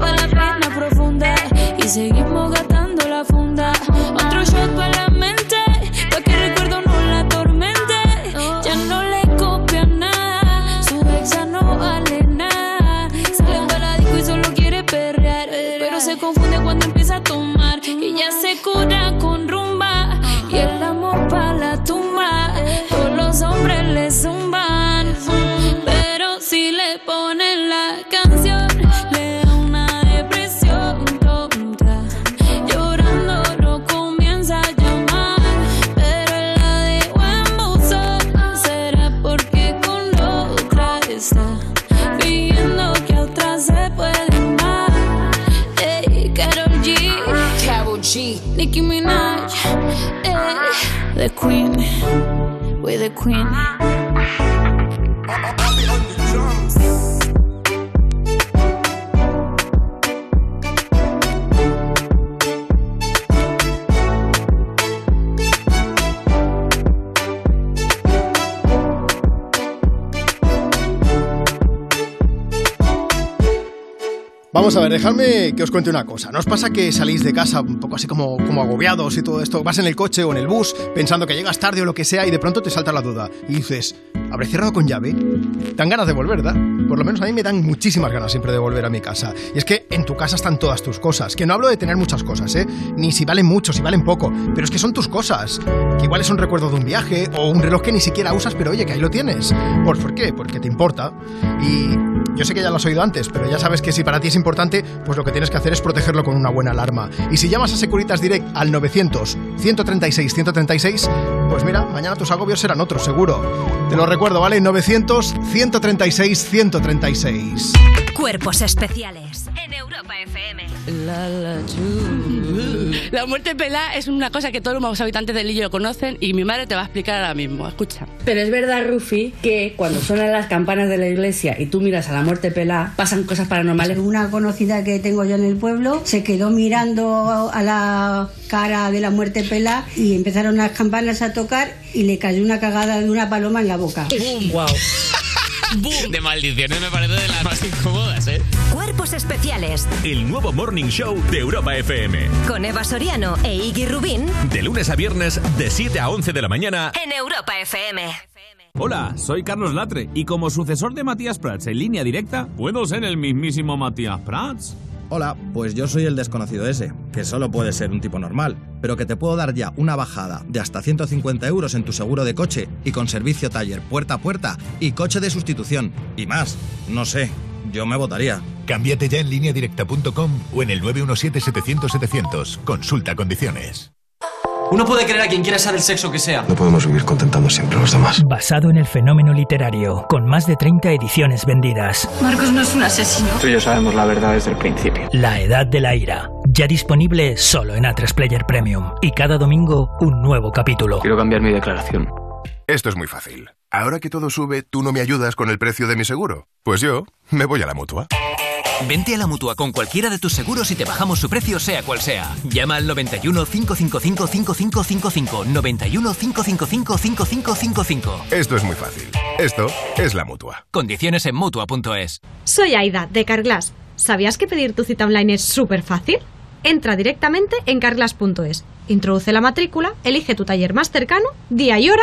para la profunda y seguimos gastando the Queen. Dejadme que os cuente una cosa. ¿No os pasa que salís de casa un poco así como, como agobiados y todo esto? Vas en el coche o en el bus pensando que llegas tarde o lo que sea y de pronto te salta la duda y dices, ¿habré cerrado con llave? Dan ganas de volver, ¿verdad? Por lo menos a mí me dan muchísimas ganas siempre de volver a mi casa. Y es que en tu casa están todas tus cosas. Que no hablo de tener muchas cosas, ¿eh? Ni si valen mucho, si valen poco. Pero es que son tus cosas. Que igual es un recuerdo de un viaje o un reloj que ni siquiera usas, pero oye, que ahí lo tienes. ¿Por, ¿por qué? Porque te importa. Y yo sé que ya lo has oído antes, pero ya sabes que si para ti es importante, pues lo que tienes que hacer es protegerlo con una buena alarma. Y si llamas a Securitas Direct al 900 136 136, pues mira, mañana tus agobios serán otros, seguro. Te lo recuerdo, ¿vale? 900 136 136. Cuerpos especiales en Europa FM. La, la. La muerte pelá es una cosa que todos los habitantes del Lillo conocen y mi madre te va a explicar ahora mismo. Escucha. Pero es verdad, Rufi, que cuando suenan las campanas de la iglesia y tú miras a la muerte pelá, pasan cosas paranormales. Una conocida que tengo yo en el pueblo se quedó mirando a la cara de la muerte pelá y empezaron las campanas a tocar y le cayó una cagada de una paloma en la boca. Wow. De maldiciones me parece de las más incómodas, ¿eh? Cuerpos especiales El nuevo Morning Show de Europa FM. con Eva Soriano e Iggy Rubín De lunes a viernes, de 7 a 11 de la mañana. en Europa FM. Hola, soy Carlos Latre y como sucesor de Matías Prats en línea directa, ¿puedo ser el mismísimo Matías Prats? Hola, pues yo soy el desconocido ese, que solo puede ser un tipo normal, pero que te puedo dar ya una bajada de hasta 150 euros en tu seguro de coche y con servicio taller puerta a puerta y coche de sustitución. Y más, no sé, yo me votaría. Cámbiate ya en lineadirecta.com o en el 917-700-700. Consulta condiciones. Uno puede querer a quien quiera sea del sexo que sea. No podemos vivir contentando siempre a los demás. Basado en el fenómeno literario, con más de 30 ediciones vendidas. Marcos no es un asesino. Tú y yo sabemos la verdad desde el principio. La Edad de la Ira, ya disponible solo en A3 Player Premium. Y cada domingo un nuevo capítulo. Quiero cambiar mi declaración. Esto es muy fácil. Ahora que todo sube, ¿tú no me ayudas con el precio de mi seguro? Pues yo me voy a la mutua. Vente a la mutua con cualquiera de tus seguros y te bajamos su precio, sea cual sea. Llama al 91 555 5555. 91 555 5555. Esto es muy fácil. Esto es la mutua. Condiciones en mutua.es. Soy Aida, de Carglass. ¿Sabías que pedir tu cita online es súper fácil? Entra directamente en carglass.es, introduce la matrícula, elige tu taller más cercano, día y hora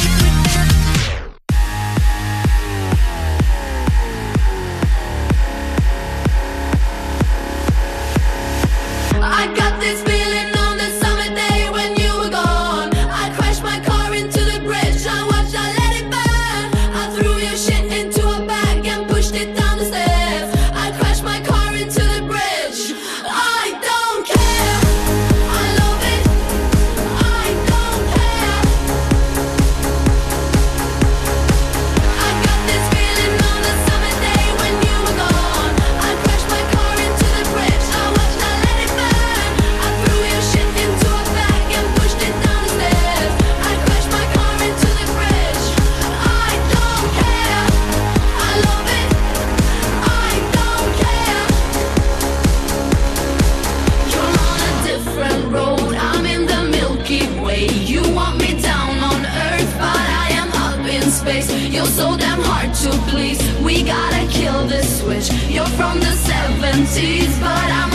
From the 70s, but I'm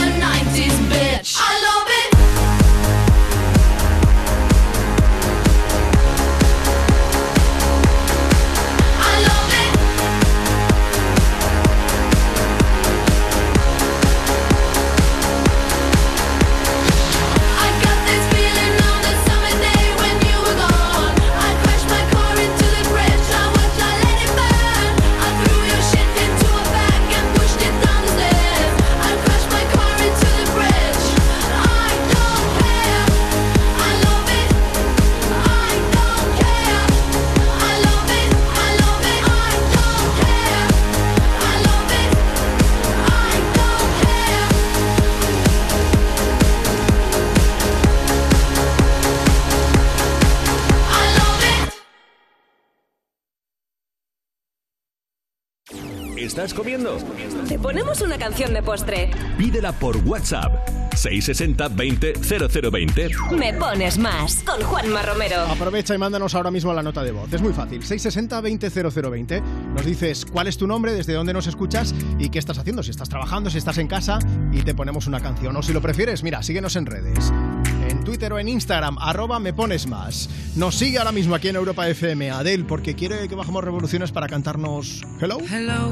¿Estás comiendo? Te ponemos una canción de postre. Pídela por WhatsApp. 660 20 0020. Me pones más con Juanma Romero. Aprovecha y mándanos ahora mismo la nota de voz. Es muy fácil. 660 20 0020. Nos dices cuál es tu nombre, desde dónde nos escuchas y qué estás haciendo. Si estás trabajando, si estás en casa y te ponemos una canción. O si lo prefieres, mira, síguenos en redes. En Twitter o en Instagram, arroba me pones más. Nos sigue ahora mismo aquí en Europa FM Adel porque quiere que bajemos revoluciones para cantarnos Hello. Hello,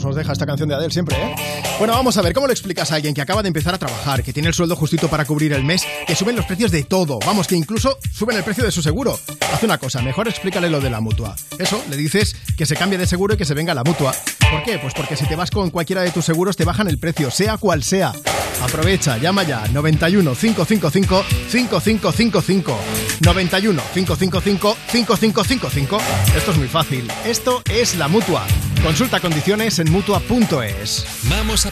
nos deja esta canción de Adele siempre, ¿eh? Bueno, vamos a ver, ¿cómo le explicas a alguien que acaba de empezar a trabajar, que tiene el sueldo justito para cubrir el mes, que suben los precios de todo? Vamos, que incluso suben el precio de su seguro. Haz una cosa, mejor explícale lo de la mutua. Eso, le dices que se cambie de seguro y que se venga la mutua. ¿Por qué? Pues porque si te vas con cualquiera de tus seguros te bajan el precio, sea cual sea. Aprovecha, llama ya 91 555 5555. 91 555 5555. Esto es muy fácil. Esto es la mutua. Consulta condiciones en mutua.es. ¿Vamos a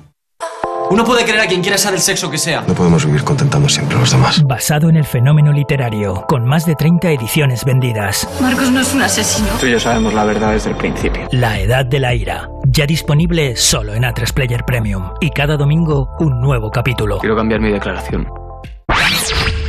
Uno puede querer a quien quiera ser el sexo que sea. No podemos vivir contentando siempre a los demás. Basado en el fenómeno literario, con más de 30 ediciones vendidas. Marcos no es un asesino. Tú y yo sabemos la verdad desde el principio. La Edad de la Ira, ya disponible solo en A3 Player Premium. Y cada domingo un nuevo capítulo. Quiero cambiar mi declaración.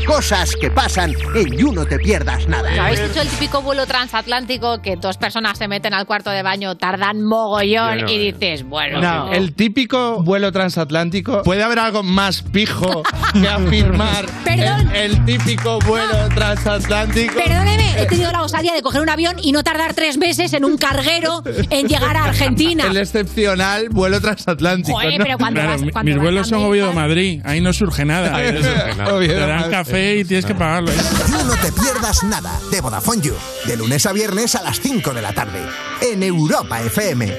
Cosas que pasan en You No Te Pierdas Nada. ¿Habéis hecho el típico vuelo transatlántico que dos personas se meten al cuarto de baño, tardan mogollón no, y dices, bueno, No, no. el típico vuelo transatlántico. ¿Puede haber algo más pijo que afirmar Perdón. El, el típico vuelo transatlántico? Perdóneme, he tenido la osadía de coger un avión y no tardar tres meses en un carguero en llegar a Argentina. El excepcional vuelo transatlántico. Joder, ¿no? pero cuando Claro, vas- cuando mis vas vuelos son Oviedo-Madrid. Ahí no surge nada. Ahí no surge nada. Te dan Oviedo-Madrid. Café y tienes que pagarlo. ¿eh? You No Te Pierdas Nada de Vodafone You. De lunes a viernes a las 5 de la tarde. En Europa FM.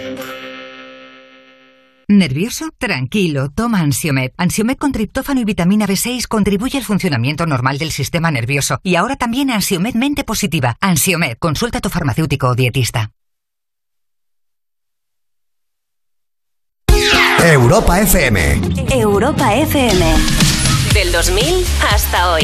¿Nervioso? Tranquilo, toma Ansiomed. Ansiomed con triptófano y vitamina B6 contribuye al funcionamiento normal del sistema nervioso. Y ahora también Ansiomed Mente Positiva. Ansiomed, consulta a tu farmacéutico o dietista. Europa FM. Europa FM. Del 2000 hasta hoy.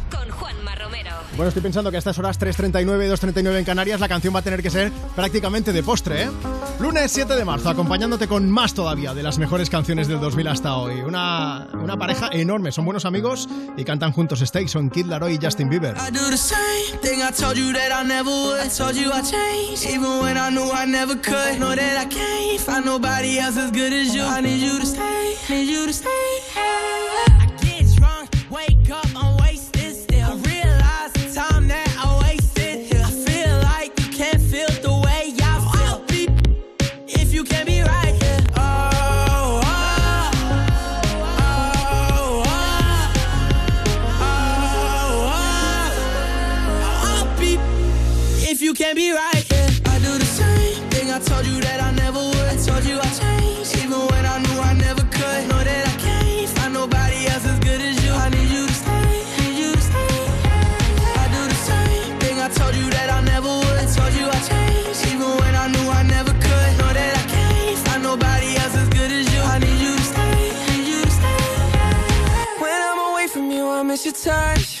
Con Juanma Romero. Bueno, estoy pensando que a estas horas 3.39, 2.39 en Canarias, la canción va a tener que ser prácticamente de postre, ¿eh? Lunes 7 de marzo, acompañándote con más todavía de las mejores canciones del 2000 hasta hoy. Una, una pareja enorme, son buenos amigos y cantan juntos Steak, son Kid Laroi y Justin Bieber. I do the same thing I told you that I never would. I told you I changed, even when I knew I never could. Know that I can't find nobody else as good as you. I need you to stay, need you to stay. I get drunk, wake up, I'm wasted touch.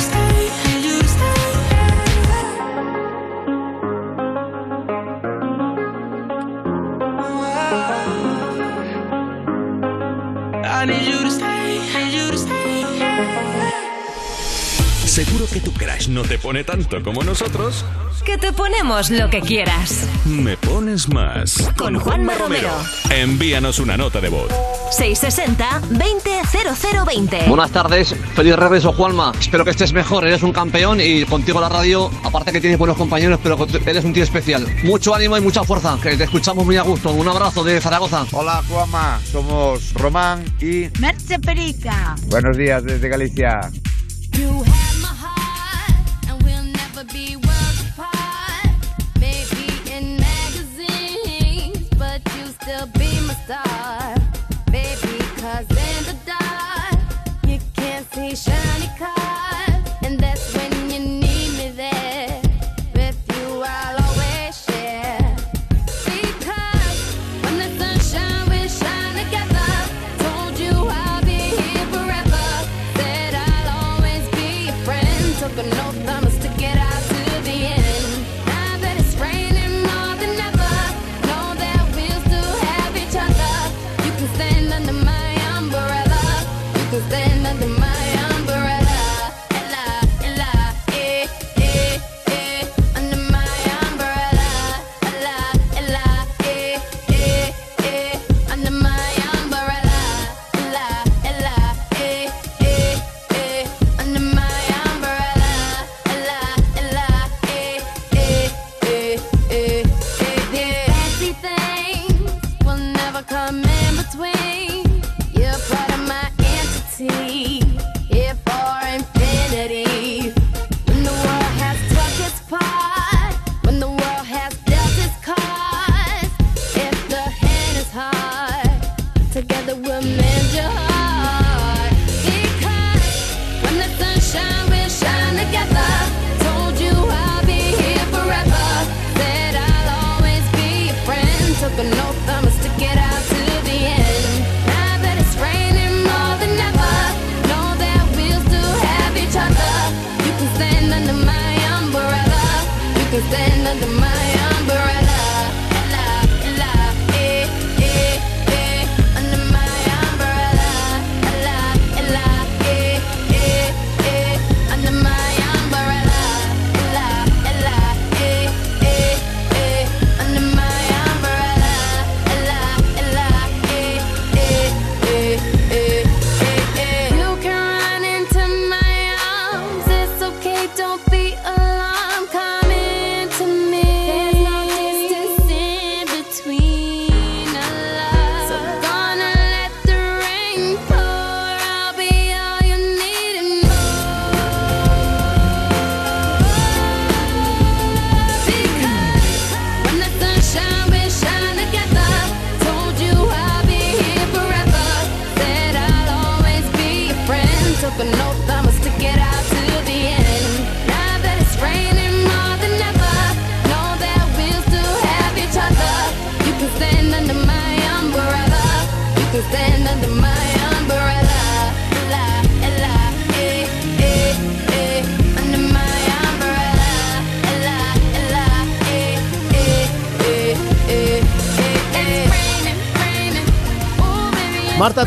I need you to stay, need you to stay. Seguro que tu crush no te pone tanto como nosotros. Que te ponemos lo que quieras. Me pones más. Con Juanma Romero. Envíanos una nota de voz. 660-200020. Buenas tardes, feliz regreso Juanma. Espero que estés mejor, eres un campeón y contigo la radio, aparte que tienes buenos compañeros, pero eres un tío especial. Mucho ánimo y mucha fuerza, que te escuchamos muy a gusto. Un abrazo de Zaragoza. Hola Juanma, somos Román y Merche Perica. buenos días desde Galicia. My be worlds apart.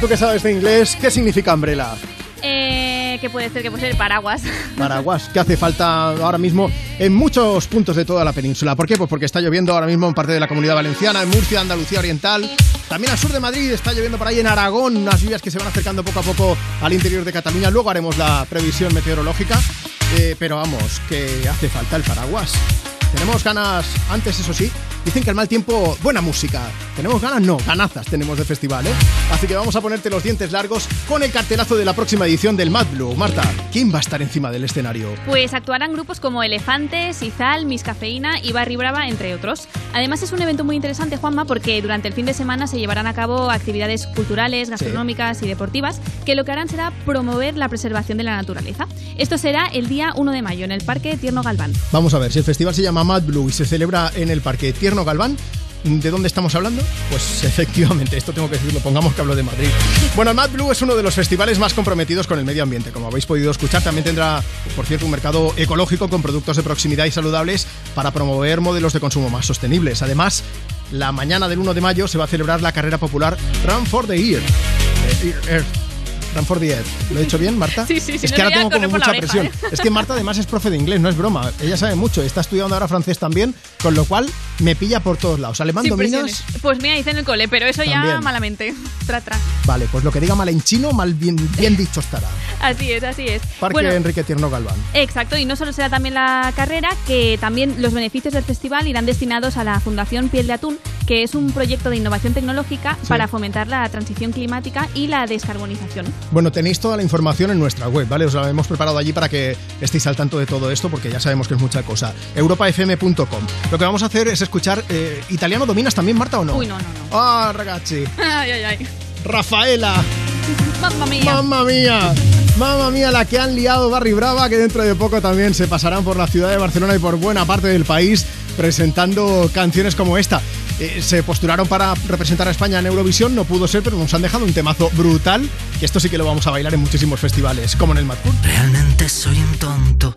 Tú que sabes de inglés, ¿qué significa umbrella? Eh, ¿Qué puede ser? ¿Qué puede ser? Paraguas. Paraguas, que hace falta ahora mismo en muchos puntos de toda la península. ¿Por qué? Pues porque está lloviendo ahora mismo en parte de la comunidad valenciana, en Murcia, Andalucía Oriental. También al sur de Madrid está lloviendo por ahí en Aragón, unas lluvias que se van acercando poco a poco al interior de Cataluña. Luego haremos la previsión meteorológica. Eh, pero vamos, que hace falta el paraguas. Tenemos ganas, antes eso sí, Dicen que al mal tiempo, buena música. ¿Tenemos ganas? No, ganazas tenemos de festival, ¿eh? Así que vamos a ponerte los dientes largos con el cartelazo de la próxima edición del Mad Blue. Marta, ¿quién va a estar encima del escenario? Pues actuarán grupos como Elefantes, Izal, Miss Cafeína y Barry Brava, entre otros. Además es un evento muy interesante, Juanma, porque durante el fin de semana se llevarán a cabo actividades culturales, gastronómicas y deportivas que lo que harán será promover la preservación de la naturaleza. Esto será el día 1 de mayo en el Parque Tierno Galván. Vamos a ver, si el festival se llama Mad Blue y se celebra en el Parque Tierno Galván, ¿de dónde estamos hablando? Pues efectivamente, esto tengo que decirlo, pongamos que hablo de Madrid. Bueno, el Mad Blue es uno de los festivales más comprometidos con el medio ambiente. Como habéis podido escuchar, también tendrá, por cierto, un mercado ecológico con productos de proximidad y saludables para promover modelos de consumo más sostenibles. Además, la mañana del 1 de mayo se va a celebrar la carrera popular Run for the Year. Eh, Ear- Earth. Earth. ¿Lo he dicho bien, Marta? Sí, sí, sí, Es no que le ahora tengo como mucha oreja, presión. ¿eh? Es que Marta además es profe de inglés, no es broma. Ella sabe mucho, está estudiando ahora francés también, con lo cual me pilla por todos lados. ¿Alemán dominas? Pues mira, hice en el cole, pero eso ya malamente. Tra, tra. Vale, pues lo que diga mal en chino, mal bien, bien dicho estará. Así es, así es. Parque Bueno, Enrique Tierno Galván. Exacto, y no solo será también la carrera, que también los beneficios del festival irán destinados a la Fundación Piel de Atún, que es un proyecto de innovación tecnológica para fomentar la transición climática y la descarbonización. Bueno, tenéis toda la información en nuestra web, ¿vale? Os la hemos preparado allí para que estéis al tanto de todo esto, porque ya sabemos que es mucha cosa. europafm.com. Lo que vamos a hacer es escuchar. eh, ¿Italiano dominas también, Marta, o no? Uy, no, no, no. Ah, ragazzi. Ay, ay, ay. Rafaela. Mamma mía. Mamma mía. Mamma mía, la que han liado Barry Brava, que dentro de poco también se pasarán por la ciudad de Barcelona y por buena parte del país presentando canciones como esta. Eh, se postularon para representar a España en Eurovisión, no pudo ser, pero nos han dejado un temazo brutal, que esto sí que lo vamos a bailar en muchísimos festivales, como en el Mad Cool. Realmente soy un tonto,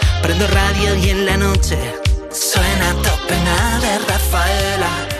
prendo radio y en la noche suena top pena de Rafaela.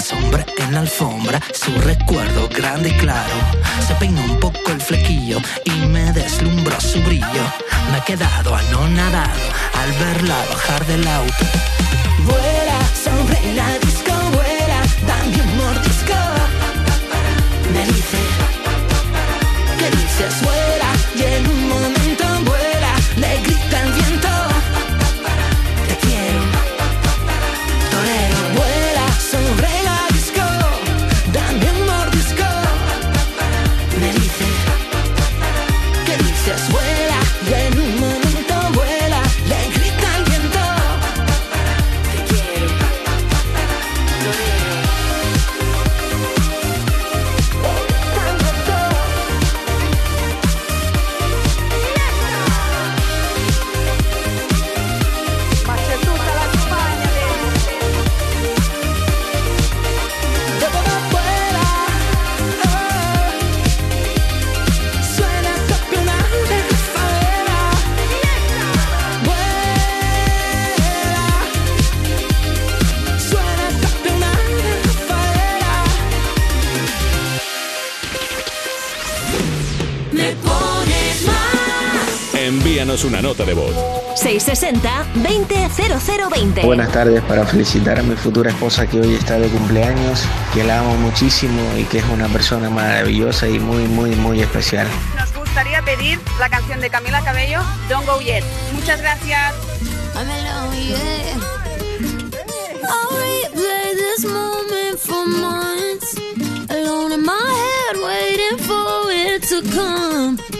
Me hice sombra en la alfombra, su recuerdo grande y claro. Se peinó un poco el flequillo y me deslumbró su brillo. Me he quedado anonadado al verla bajar del auto. Vuela sobre la disco, dame un mordisco. Me dice, ¿qué dices? Envíanos una nota de voz. 660-200020. Buenas tardes para felicitar a mi futura esposa que hoy está de cumpleaños, que la amo muchísimo y que es una persona maravillosa y muy, muy, muy especial. Nos gustaría pedir la canción de Camila Cabello, Don't Go Yet. Muchas gracias. Alone in my head, waiting for to come.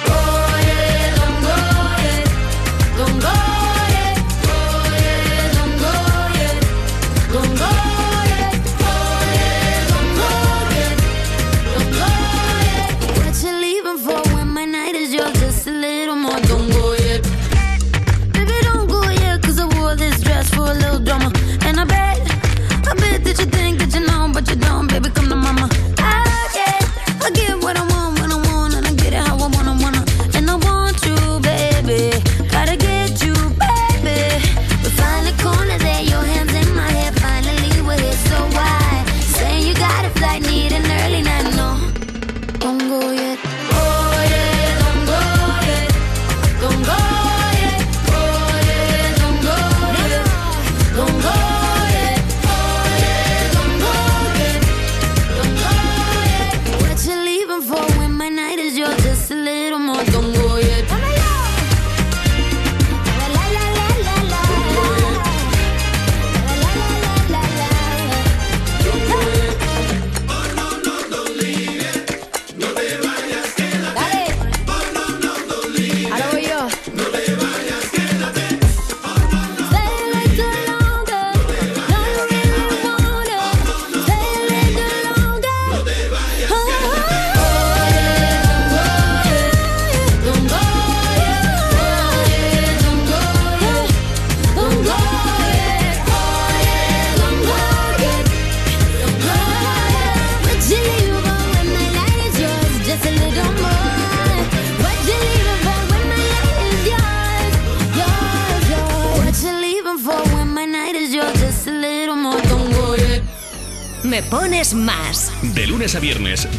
yours? Just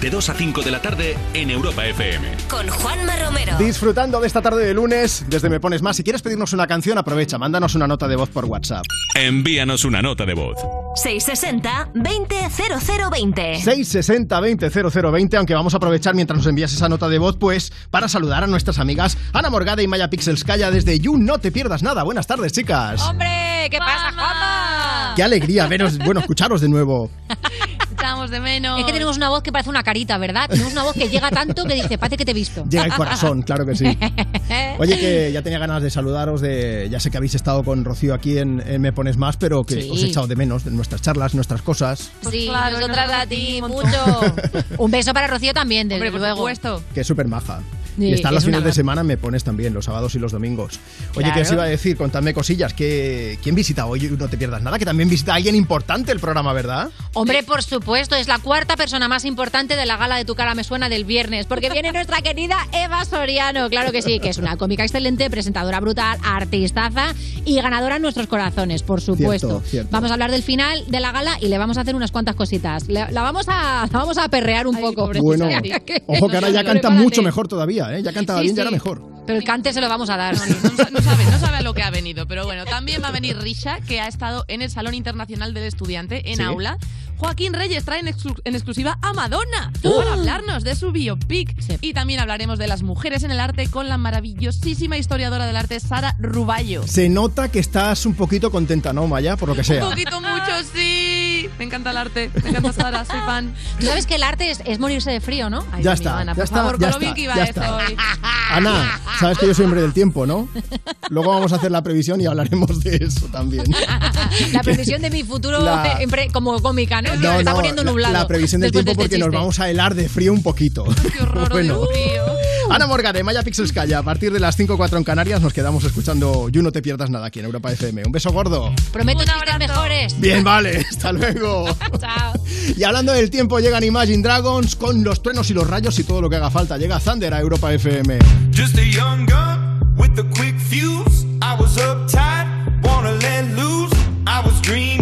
de 2 a 5 de la tarde en Europa FM. con Juanma Romero. Disfrutando de esta tarde de lunes, desde Me Pones Más. Si quieres pedirnos una canción, aprovecha, mándanos una nota de voz por WhatsApp. Envíanos una nota de voz. 660 200020. 660 20 0020, aunque vamos a aprovechar mientras nos envías esa nota de voz, pues para saludar a nuestras amigas Ana Morgada y Maya Pixelskaya desde You. No te pierdas nada. Buenas tardes, chicas. ¡Hombre! ¿Qué pasa, Juanma? Qué alegría veros, bueno, escucharos de nuevo. Echamos de menos. Es que tenemos una voz que parece una carita, ¿verdad? Tenemos una voz que llega tanto que dice, pate que te he visto. Llega el corazón, claro que sí. Oye, que ya tenía ganas de saludaros, de ya sé que habéis estado con Rocío aquí en, en Me Pones Más, pero que Sí. os he echado de menos, de nuestras charlas, nuestras cosas. Sí, claro, nosotras nos a ti un mucho. Un beso para Rocío también, desde Hombre, por luego. supuesto. que es súper maja. Y están los fines de semana, me pones también, los sábados y los domingos. Oye, ¿qué os iba a decir? Contadme cosillas. que ¿Quién visita hoy? No te pierdas nada, que también visita a alguien importante el programa, ¿verdad? Hombre, por supuesto, es la cuarta persona más importante de la gala de Tu cara me suena del viernes, porque viene nuestra querida Eva Soriano, claro que sí, que es una cómica excelente, presentadora brutal, artistaza y ganadora en nuestros corazones, por supuesto. Cierto, cierto. Vamos a hablar del final de la gala y le vamos a hacer unas cuantas cositas. Le- la, vamos a, la vamos a perrear un poco. Bueno, ojo que ahora ya canta mucho mejor todavía, ¿eh? Ya cantaba Sí, bien, ya era mejor. Pero el cante se lo vamos a dar. No sabe, no sabe a lo que ha venido, pero bueno, también va a venir Risha, que ha estado en el Salón Internacional del Estudiante en Sí. Aula. Joaquín Reyes trae en, exclu- en exclusiva a Madonna ¡Oh! para hablarnos de su biopic. Y también hablaremos de las mujeres en el arte con la maravillosísima historiadora del arte Sara Ruballo. Se nota que estás un poquito contenta, ¿no, Maya? Por lo que sea. Un poquito mucho, sí. Me encanta el arte, me encanta Sara, soy fan. ¿Tú sabes que el arte es, es morirse de frío, no? Ay, Ya está, Ana, ya por está, favor, ya con lo bien que iba está. hoy. Ana, sabes que yo soy hombre del tiempo, ¿no? Luego vamos a hacer la previsión y hablaremos de eso también. La previsión de mi futuro La- como cómica, ¿no? No, está no, poniendo la- nublado. La, previsión del tiempo de porque nos vamos a helar de frío un poquito. bueno. Uh. Ana Morgade, Maya Pixelskaya, a partir de las 5.04 en Canarias nos quedamos escuchando You No Te Pierdas Nada aquí en Europa FM. Un beso gordo. Prometo chistes mejores. Bien, vale, hasta luego. Chao. Y hablando del tiempo, llegan Imagine Dragons con los truenos y los rayos y todo lo que haga falta. Llega Thunder a Europa FM. Just a young gun with a quick fuse. I was uptight, wanna let loose. I was dreaming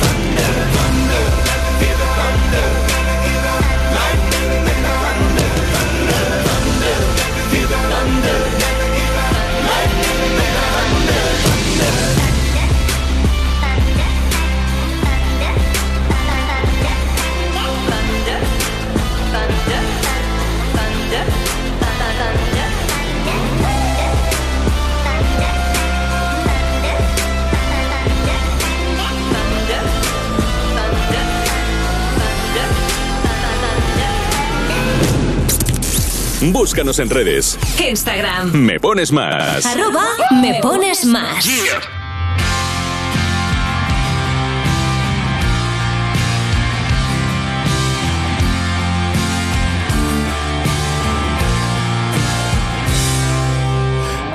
Búscanos en redes. Instagram. Me pones más. Arroba me pones más.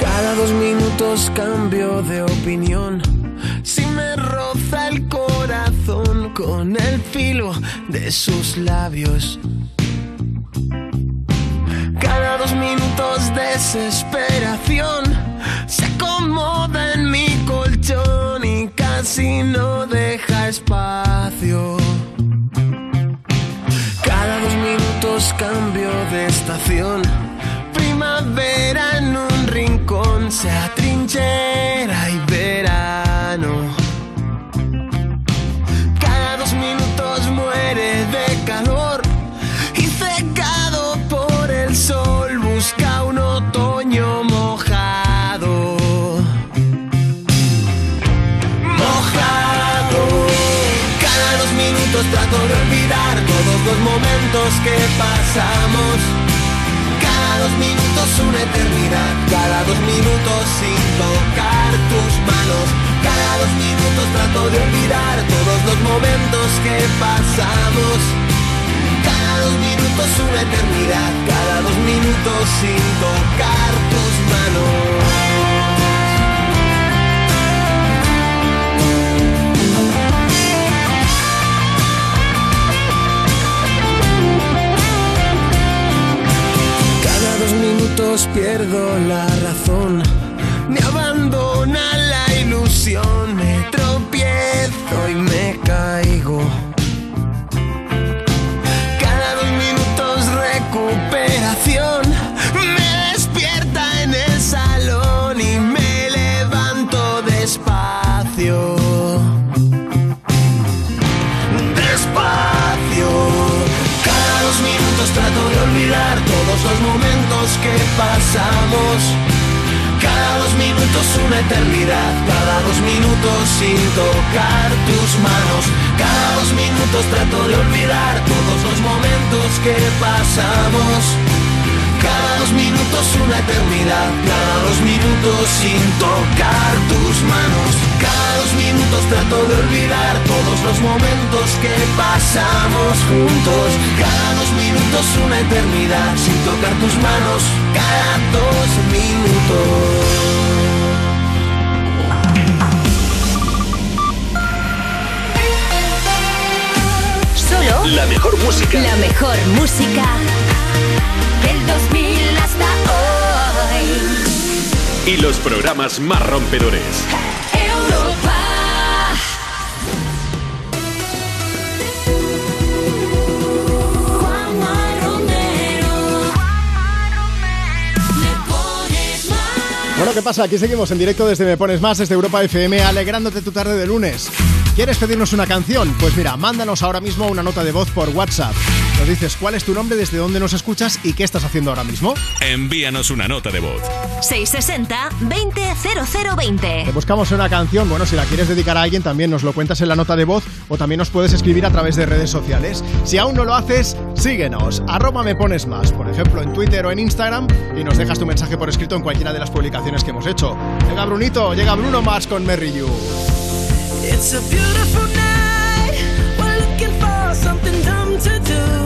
Cada dos minutos cambio de opinión. Si me roza el corazón con el filo de sus labios. Desesperación se acomoda en mi colchón y casi no deja espacio. Cada dos minutos cambio de estación. Primavera en un rincón se atrinchera que pasamos. Cada dos minutos una eternidad, cada dos minutos sin tocar tus manos. Cada dos minutos trato de olvidar todos los momentos que pasamos. Cada dos minutos una eternidad, cada dos minutos sin tocar tus manos. Dos minutos pierdo la razón, me abandona la ilusión, me tropiezo y me caigo. Cada dos minutos recuperación, me despierta en el salón y me levanto despacio. Despacio. Cada dos minutos trato de olvidar todos los momentos que pasamos. Cada dos minutos una eternidad, cada dos minutos sin tocar tus manos. Cada dos minutos trato de olvidar todos los momentos que pasamos. Cada dos minutos una eternidad, cada dos minutos sin tocar tus manos. Minutos trato de olvidar todos los momentos que pasamos juntos. Cada dos minutos una eternidad sin tocar tus manos. Cada dos minutos. Solo La mejor música. la mejor música del 2000 hasta hoy. Y los programas más rompedores. Bueno, ¿qué pasa? Aquí seguimos en directo desde Me Pones Más, desde Europa FM, alegrándote tu tarde de lunes. ¿Quieres pedirnos una canción? Pues mira, mándanos ahora mismo una nota de voz por WhatsApp. Nos dices cuál es tu nombre, desde dónde nos escuchas y qué estás haciendo ahora mismo. Envíanos una nota de voz. 660 200020. Te buscamos una canción, bueno, si la quieres dedicar a alguien también nos lo cuentas en la nota de voz o también nos puedes escribir a través de redes sociales. Si aún no lo haces, síguenos, arroba me pones más, por ejemplo en Twitter o en Instagram y nos dejas tu mensaje por escrito en cualquiera de las publicaciones que hemos hecho. Llega Brunito, llega Bruno Mars con Merry You. It's a beautiful night. We're looking for something dumb to do.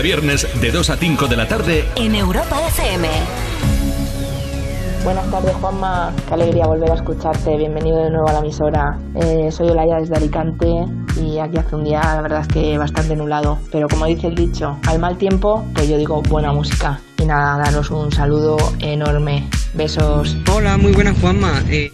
a viernes de 2 a 5 de la tarde en Europa FM. Buenas tardes Juanma, qué alegría volver a escucharte, bienvenido de nuevo a la emisora. Eh, soy Olaya desde Alicante y aquí hace un día la verdad es que bastante nublado, pero como dice el dicho, al mal tiempo, pues yo digo buena música. Y nada, daros un saludo enorme, besos. Hola, muy buenas Juanma. Eh...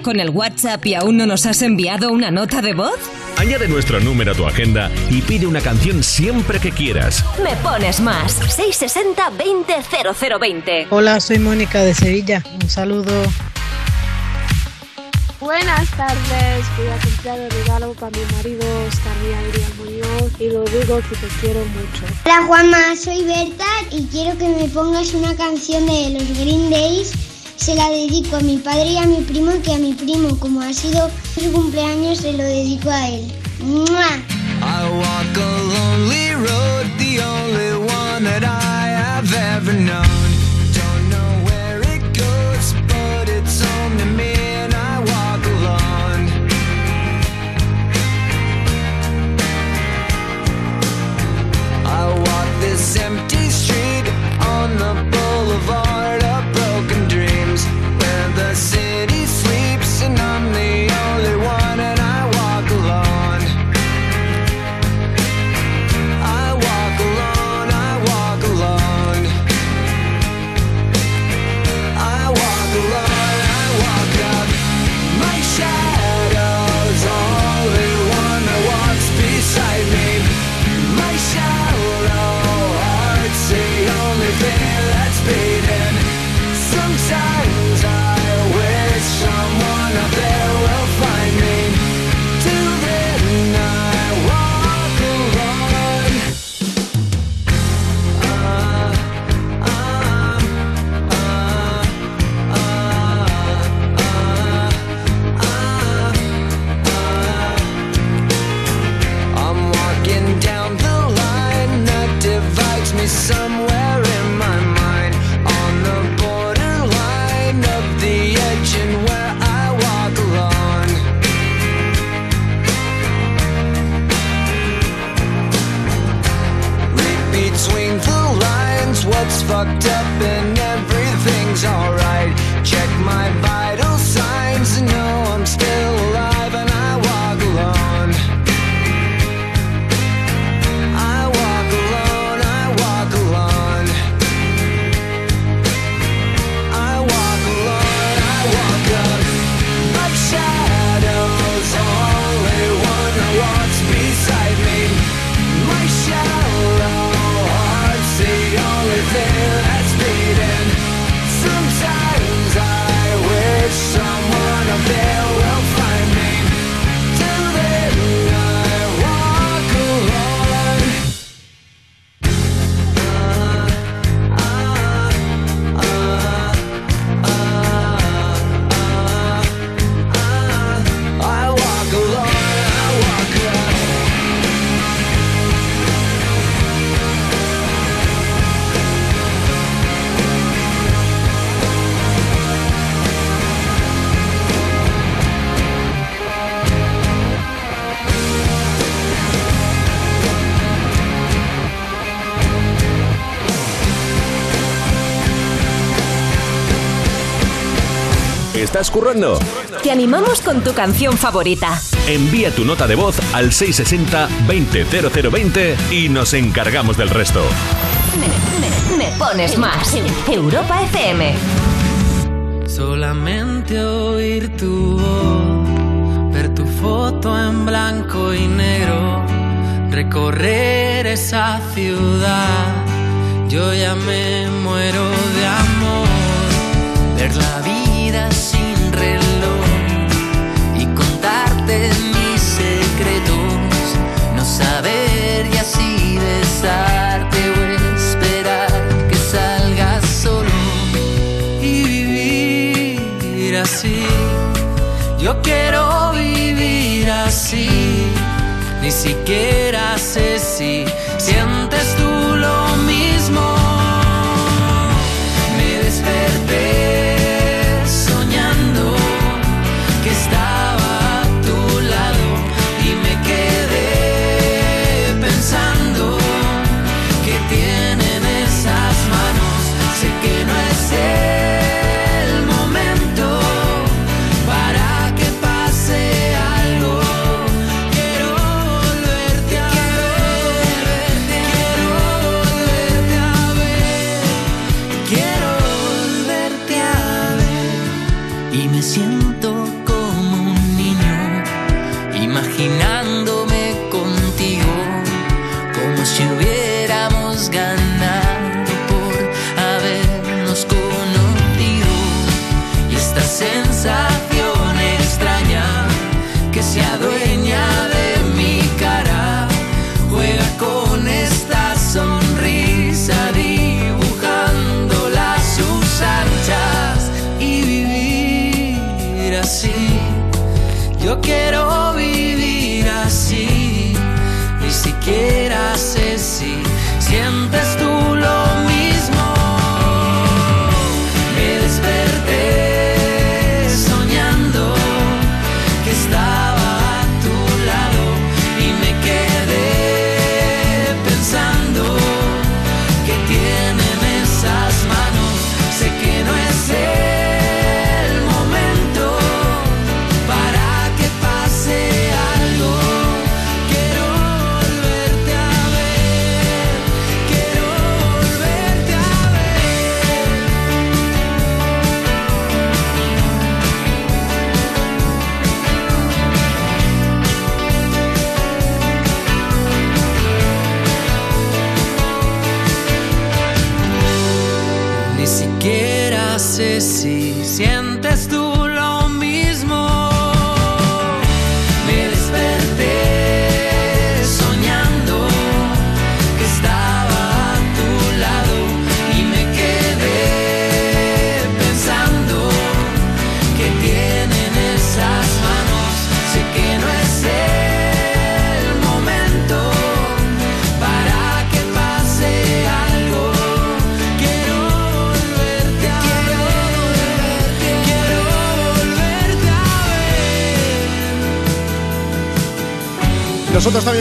con el WhatsApp y aún no nos has enviado una nota de voz? Añade nuestro número a tu agenda y pide una canción siempre que quieras. Me pones más. 660-200020. Hola, soy Mónica de Sevilla. Un saludo. Buenas tardes, voy a comprar el regalo para mi marido Oscar Adrián Muñoz y lo digo que te quiero mucho. Hola Juanma, soy Berta y quiero que me pongas una canción de los Green Days se la dedico a mi padre y a mi primo, que a mi primo, como ha sido su cumpleaños, se lo dedico a él. ¡Mua! Currando? Te animamos con tu canción favorita. Envía tu nota de voz al 660-200020 y nos encargamos del resto. Me pones más. Europa FM. Solamente oír tu voz, ver tu foto en blanco y negro, recorrer esa ciudad. Yo ya me muero de amor, ver la vida saber y así besarte o esperar que salgas solo y vivir así. Yo quiero vivir así, ni siquiera sé si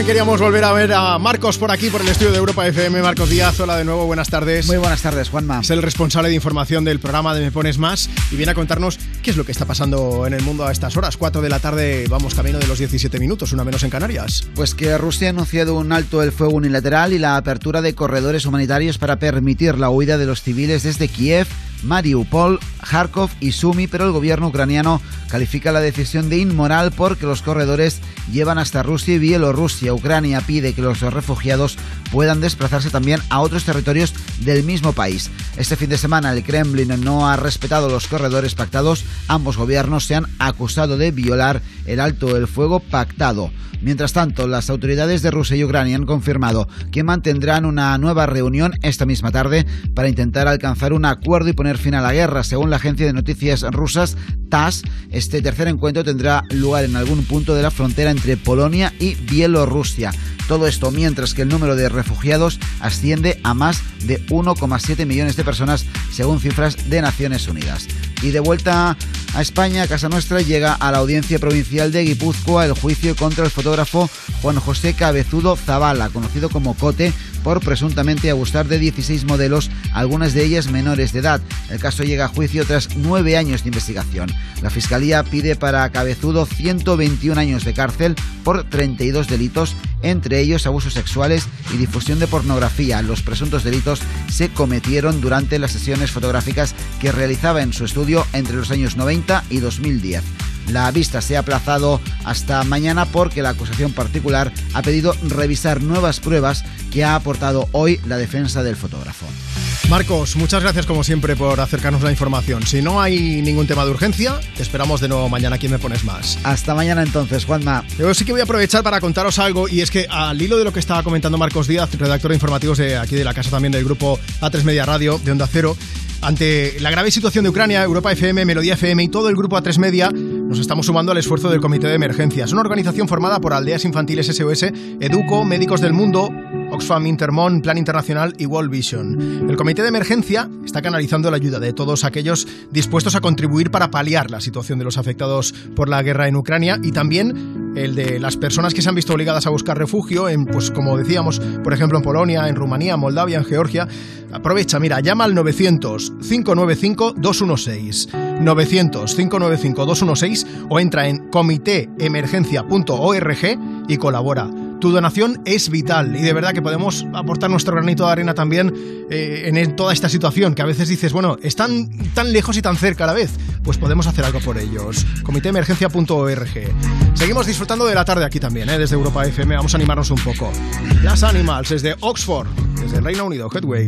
queríamos volver a ver a Marcos por aquí, por el estudio de Europa FM. Marcos Díaz, hola de nuevo, buenas tardes. Muy buenas tardes, Juanma. Es el responsable de información del programa de Me Pones Más y viene a contarnos qué es lo que está pasando en el mundo a estas horas. 4 de la tarde, vamos camino de los 17 minutos, una menos en Canarias. Pues que Rusia ha anunciado un alto el fuego unilateral y la apertura de corredores humanitarios para permitir la huida de los civiles desde Kiev, Mariupol, Kharkov y Sumi, pero el gobierno ucraniano califica la decisión de inmoral porque los corredores llevan hasta Rusia y Bielorrusia. Ucrania pide que los refugiados puedan desplazarse también a otros territorios del mismo país. Este fin de semana el Kremlin no ha respetado los corredores pactados. Ambos gobiernos se han acusado de violar el alto el fuego pactado. Mientras tanto, las autoridades de Rusia y Ucrania han confirmado que mantendrán una nueva reunión esta misma tarde para intentar alcanzar un acuerdo y poner fin a la guerra. Según la agencia de noticias rusas TASS, este tercer encuentro tendrá lugar en algún punto de la frontera entre Polonia y Bielorrusia. Todo esto mientras que el número de refugiados asciende a más de 1,7 millones de personas según cifras de Naciones Unidas. Y de vuelta a España, a Casa Nuestra, llega a la Audiencia Provincial de Guipúzcoa el juicio contra el fotógrafo Juan José Cabezudo Zavala, conocido como Cote, por presuntamente abusar de 16 modelos, algunas de ellas menores de edad. El caso llega a juicio tras nueve años de investigación. La Fiscalía pide para Cabezudo 121 años de cárcel por 32 delitos, entre ellos abusos sexuales y difusión de pornografía. Los presuntos delitos se cometieron durante las sesiones fotográficas que realizaba en su estudio entre los años 90 y 2010. La vista se ha aplazado hasta mañana porque la acusación particular ha pedido revisar nuevas pruebas que ha aportado hoy la defensa del fotógrafo. Marcos, muchas gracias como siempre por acercarnos la información. Si no hay ningún tema de urgencia, te esperamos de nuevo mañana. ¿Quién me pones más? Hasta mañana entonces, Juanma. Yo sí que voy a aprovechar para contaros algo y es que al hilo de lo que estaba comentando Marcos Díaz, redactor de informativos de aquí de la casa también del grupo A3 Media Radio de Onda Cero, ante la grave situación de Ucrania, Europa FM, Melodía FM y todo el grupo A3 Media nos estamos sumando al esfuerzo del Comité de Emergencias, una organización formada por Aldeas Infantiles SOS, Educo, Médicos del Mundo, Oxfam Intermon, Plan Internacional y World Vision. El Comité de Emergencia está canalizando la ayuda de todos aquellos dispuestos a contribuir para paliar la situación de los afectados por la guerra en Ucrania y también el de las personas que se han visto obligadas a buscar refugio en, pues como decíamos, por ejemplo en Polonia, en Rumanía, Moldavia, en Georgia. Aprovecha, mira, llama al 900 595 216. 900 595 216 o entra en comitéemergencia.org y colabora. Tu donación es vital y de verdad que podemos aportar nuestro granito de arena también eh, en toda esta situación que a veces dices, bueno, están tan lejos y tan cerca a la vez, pues podemos hacer algo por ellos. Comitéemergencia.org. Seguimos disfrutando de la tarde aquí también, ¿eh? desde Europa FM, vamos a animarnos un poco. Las Animals desde Oxford, desde el Reino Unido, Headway.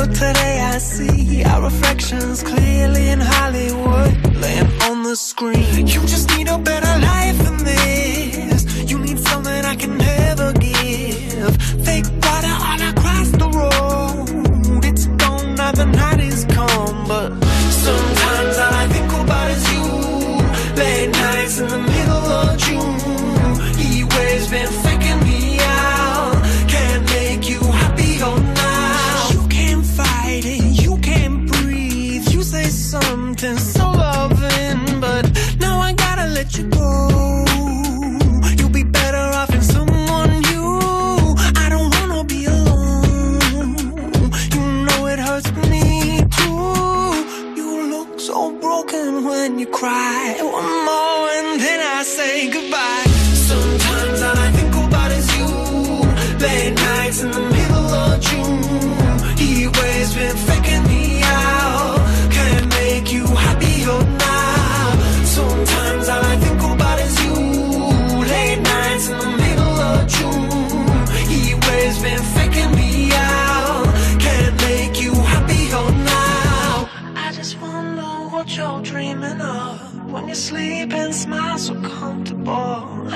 But today I see our reflections clearly in Hollywood, laying on the screen. You just need a better life than this. You need something I can never give. Fake water all across the road. It's gone now, the night is come, but sometimes all I think about is you. Late nights in the cry. One more and then I say goodbye. Sometimes all I think about is you. Late nights in the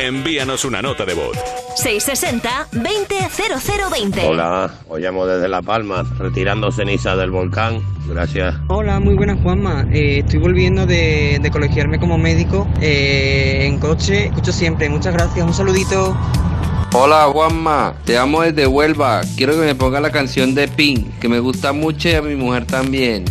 Envíanos una nota de voz. 660-200020. Hola, os llamo desde La Palma, retirando ceniza del volcán. Gracias. Hola, muy buenas Juanma. Eh, estoy volviendo de, de colegiarme como médico eh, en coche. Escucho siempre. Muchas gracias. Un saludito. Hola Juanma, te amo desde Huelva. Quiero que me ponga la canción de Pink, que me gusta mucho y a mi mujer también.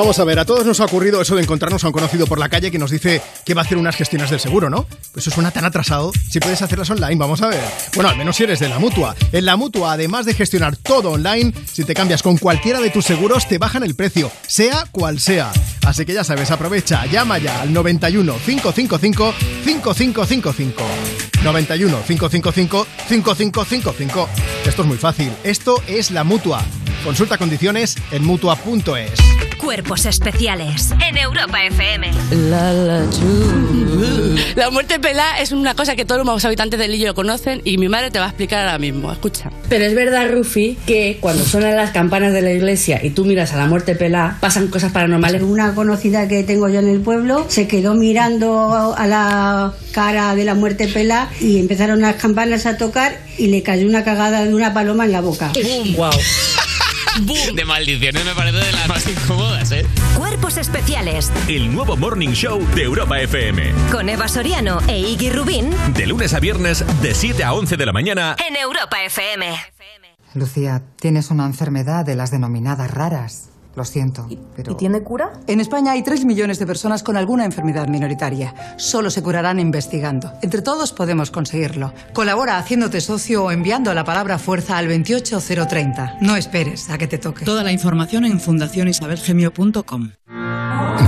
Vamos a ver, a todos nos ha ocurrido eso de encontrarnos a un conocido por la calle que nos dice que va a hacer unas gestiones del seguro, ¿no? Pues eso suena tan atrasado. Si puedes hacerlas online, vamos a ver. Bueno, al menos si eres de la mutua. En la mutua, además de gestionar todo online, si te cambias con cualquiera de tus seguros, te bajan el precio, sea cual sea. Así que ya sabes, aprovecha, llama ya al 91 555 5555. 91 555 5555. Esto es muy fácil. Esto es la mutua. Consulta condiciones en mutua.es. Cuerpos especiales en Europa FM. La, la, chu. La muerte pelá es una cosa que todos los habitantes del Lillo conocen y mi madre te va a explicar ahora mismo. Escucha. Pero es verdad, Rufi, que cuando suenan las campanas de la iglesia y tú miras a la muerte pelá, pasan cosas paranormales. Una conocida que tengo yo en el pueblo se quedó mirando a la cara de la muerte pelá y empezaron las campanas a tocar y le cayó una cagada de una paloma en la boca. Wow. De maldiciones me parece de las más incómodas, ¿eh? Cuerpos especiales El nuevo Morning Show de Europa FM. con Eva Soriano e Iggy Rubín De lunes a viernes, de 7 a 11 de la mañana. en Europa FM. Lucía, tienes una enfermedad de las denominadas raras. Lo siento, pero... ¿Y tiene cura? En España hay 3 millones de personas con alguna enfermedad minoritaria. Solo se curarán investigando. Entre todos podemos conseguirlo. Colabora haciéndote socio o enviando la palabra fuerza al 28030. No esperes a que te toque. Toda la información en fundacionisabelgemio.com.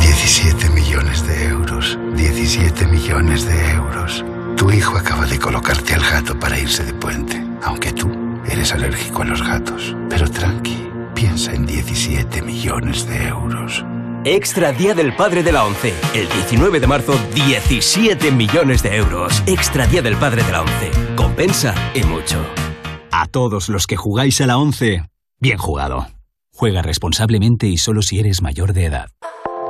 17 millones de euros. 17 millones de euros. Tu hijo acaba de colocarte al gato para irse de puente. Aunque tú eres alérgico a los gatos. Pero tranqui, piensa en 17 millones de euros. Extra Día del Padre de la ONCE. El 19 de marzo, 17 millones de euros. Extra Día del Padre de la ONCE. Compensa y mucho. A todos los que jugáis a la 11, bien jugado. Juega responsablemente y solo si eres mayor de edad.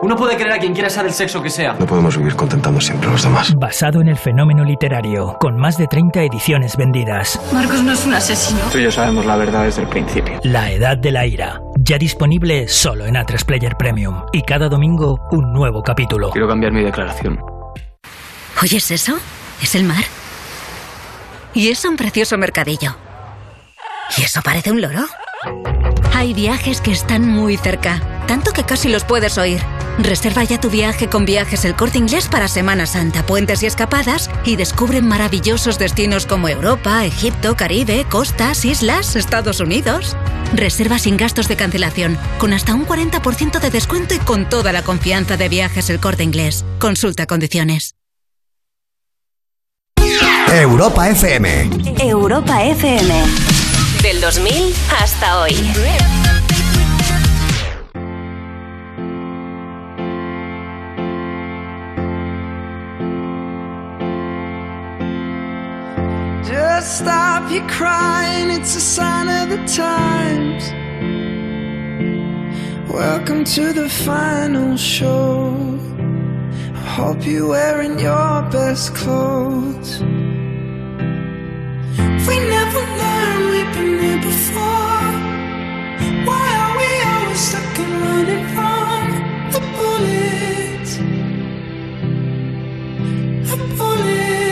Uno puede querer a quien quiera ser el sexo que sea. No podemos vivir contentando siempre a los demás. Basado en el fenómeno literario, con más de 30 ediciones vendidas. Marcos no es un asesino. Tú y yo sabemos la verdad desde el principio. La Edad de la Ira. Ya disponible solo en A3 Player Premium. Y cada domingo un nuevo capítulo. Quiero cambiar mi declaración. ¿Oyes eso? Es el mar. Y es un precioso mercadillo. ¿Y eso parece un loro? Hay viajes que están muy cerca, tanto que casi los puedes oír. Reserva ya tu viaje con viajes el corte inglés para Semana Santa, puentes y escapadas y descubre maravillosos destinos como Europa, Egipto, Caribe, costas, islas, Estados Unidos. Reserva sin gastos de cancelación, con hasta un 40% de descuento y con toda la confianza de viajes el corte inglés. Consulta condiciones. Europa FM. Europa FM. Del 2000 hasta hoy. Stop your crying, it's a sign of the times. Welcome to the final show. I hope you're wearing your best clothes. We never learned we've been here before. Why are we always stuck and running from the bullets? The bullets.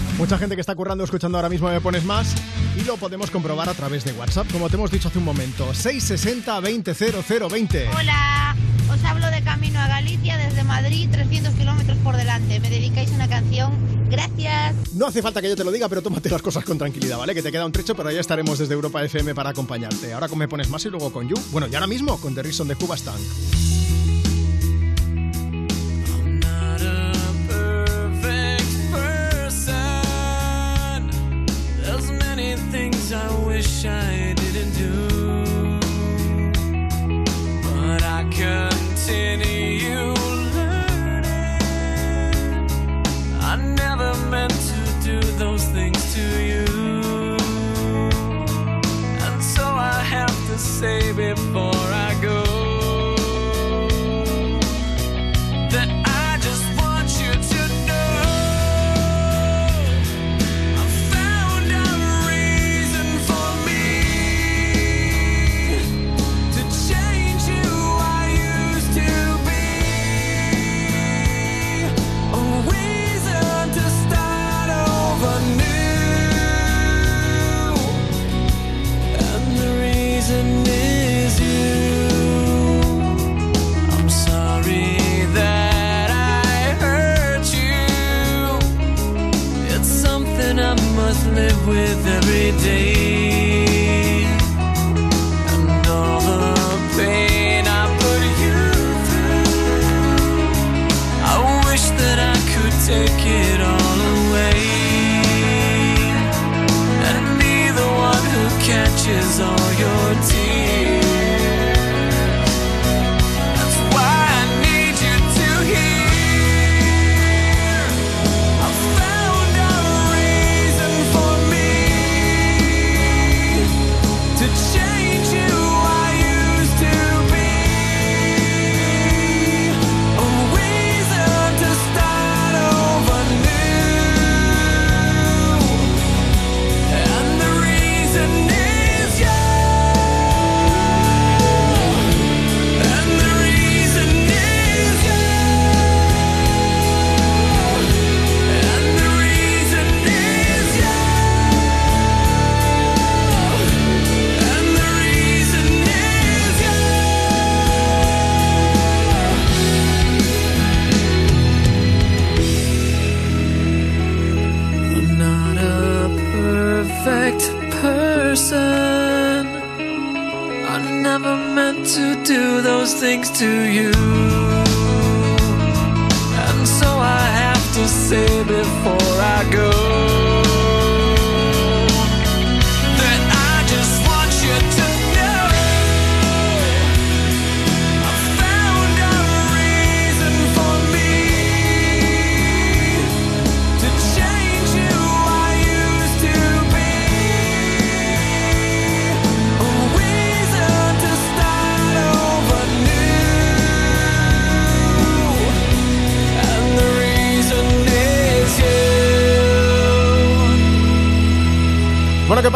Mucha gente que está currando escuchando ahora mismo Me Pones Más y lo podemos comprobar a través de WhatsApp, como te hemos dicho hace un momento. 660-200020. Hola, os hablo de camino a Galicia desde Madrid, 300 kilómetros por delante. Me dedicáis una canción. Gracias. No hace falta que yo te lo diga, pero tómate las cosas con tranquilidad, ¿vale? Que te queda un trecho, pero ya estaremos desde Europa FM para acompañarte. Ahora con Me Pones Más y luego con You. Bueno, y ahora mismo con The Reason de Cuba Stank. Things I wish I didn't do,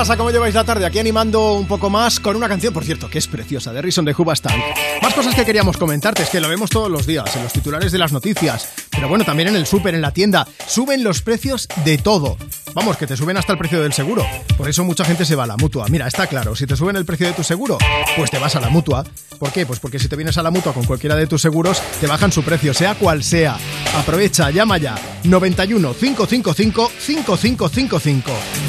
pasa? ¿Cómo lleváis la tarde? Aquí animando un poco más con una canción, por cierto, que es preciosa, de Rison de Hubastan. Más cosas que queríamos comentarte, es que lo vemos todos los días, en los titulares de las noticias, pero bueno, también en el súper, en la tienda. Suben los precios de todo. Vamos, que te suben hasta el precio del seguro. Por eso mucha gente se va a la mutua. Mira, está claro, si te suben el precio de tu seguro, pues te vas a la mutua. ¿Por qué? Pues porque si te vienes a la mutua con cualquiera de tus seguros, te bajan su precio, sea cual sea. Aprovecha, llama ya. 91 555 5555.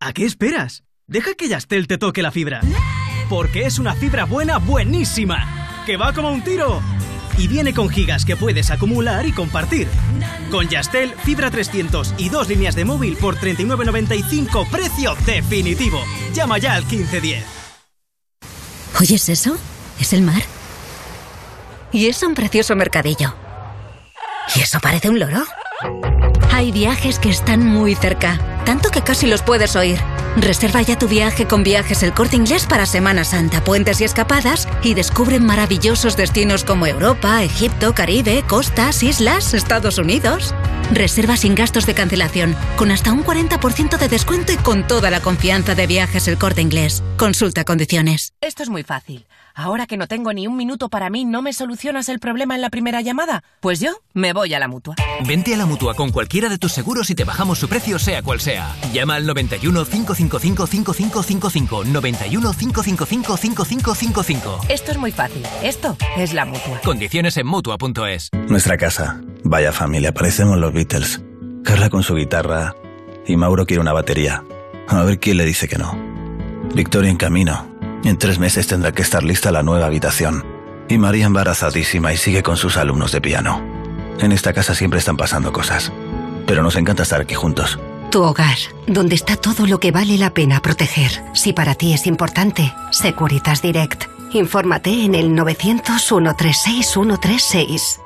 ¿a qué esperas? Deja que Yastel te toque la fibra. Porque es una fibra buena, buenísima. Que va como un tiro. Y viene con gigas que puedes acumular y compartir. Con Yastel, fibra 300 y dos líneas de móvil por 39.95, precio definitivo. Llama ya al 1510. ¿Oyes eso? Es el mar. Y es un precioso mercadillo. ¿Y eso parece un loro? Hay viajes que están muy cerca, tanto que casi los puedes oír. Reserva ya tu viaje con viajes el corte inglés para Semana Santa, puentes y escapadas y descubre maravillosos destinos como Europa, Egipto, Caribe, costas, islas, Estados Unidos. Reserva sin gastos de cancelación, con hasta un 40% de descuento y con toda la confianza de viajes el corte inglés. Consulta condiciones. Esto es muy fácil. Ahora que no tengo ni un minuto para mí, ¿no me solucionas el problema en la primera llamada? Pues yo me voy a la mutua. Vente a la mutua con cualquiera de tus seguros y te bajamos su precio, sea cual sea. Llama al 91 555 5555. 91 555 5555. Esto es muy fácil. Esto es la mutua. Condiciones en mutua.es. Nuestra casa. Vaya familia, parecemos los Beatles. Carla con su guitarra y Mauro quiere una batería. A ver quién le dice que no. Victoria en camino. En tres meses tendrá que estar lista la nueva habitación. Y María embarazadísima y sigue con sus alumnos de piano. En esta casa siempre están pasando cosas. Pero nos encanta estar aquí juntos. Tu hogar, donde está todo lo que vale la pena proteger. Si para ti es importante, Securitas Direct. Infórmate en el 900-136-136.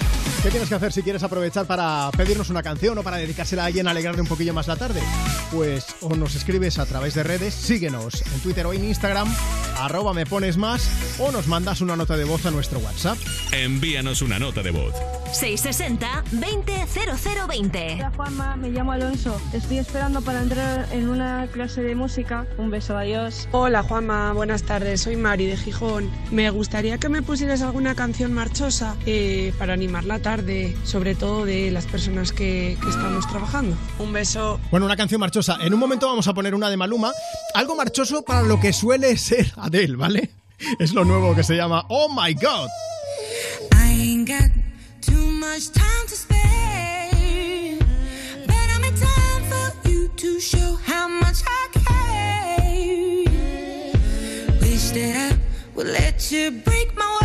¿Qué tienes que hacer si quieres aprovechar para pedirnos una canción o para dedicársela a alguien a alegrarle un poquillo más la tarde? Pues o nos escribes a través de redes, síguenos en Twitter o en Instagram, arroba me pones más, o nos mandas una nota de voz a nuestro WhatsApp. Envíanos una nota de voz. 660-200020. Hola Juanma, me llamo Alonso. Estoy esperando para entrar en una clase de música. Un beso, adiós. Hola Juanma, buenas tardes. Soy Mari de Gijón. Me gustaría que me pusieras alguna canción marchosa eh, para animar la tarde, sobre todo de las personas que, que estamos trabajando. Un beso. Bueno, una canción marchosa. En un momento vamos a poner una de Maluma. Algo marchoso para lo que suele ser Adele, ¿vale? Es lo nuevo que se llama Oh My God. I ain't got too much time to spare, but I'm in time for you to show how much I care. Wish that I would let you break my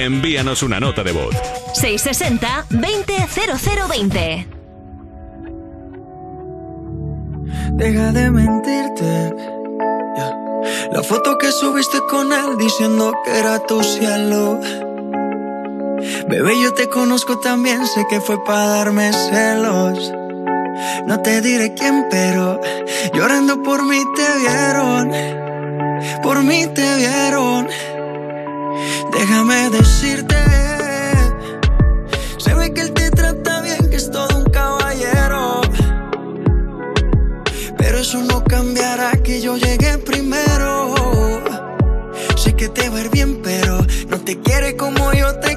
Envíanos una nota de voz. 660-200020. Deja de mentirte. La foto que subiste con él diciendo que era tu cielo. Bebé, yo te conozco también, sé que fue para darme celos. No te diré quién, pero llorando por mí te vieron. Por mí te vieron. Déjame decirte, se ve que él te trata bien, que es todo un caballero. Pero eso no cambiará que yo llegué primero. Sé que te va bien, pero no te quiere como yo te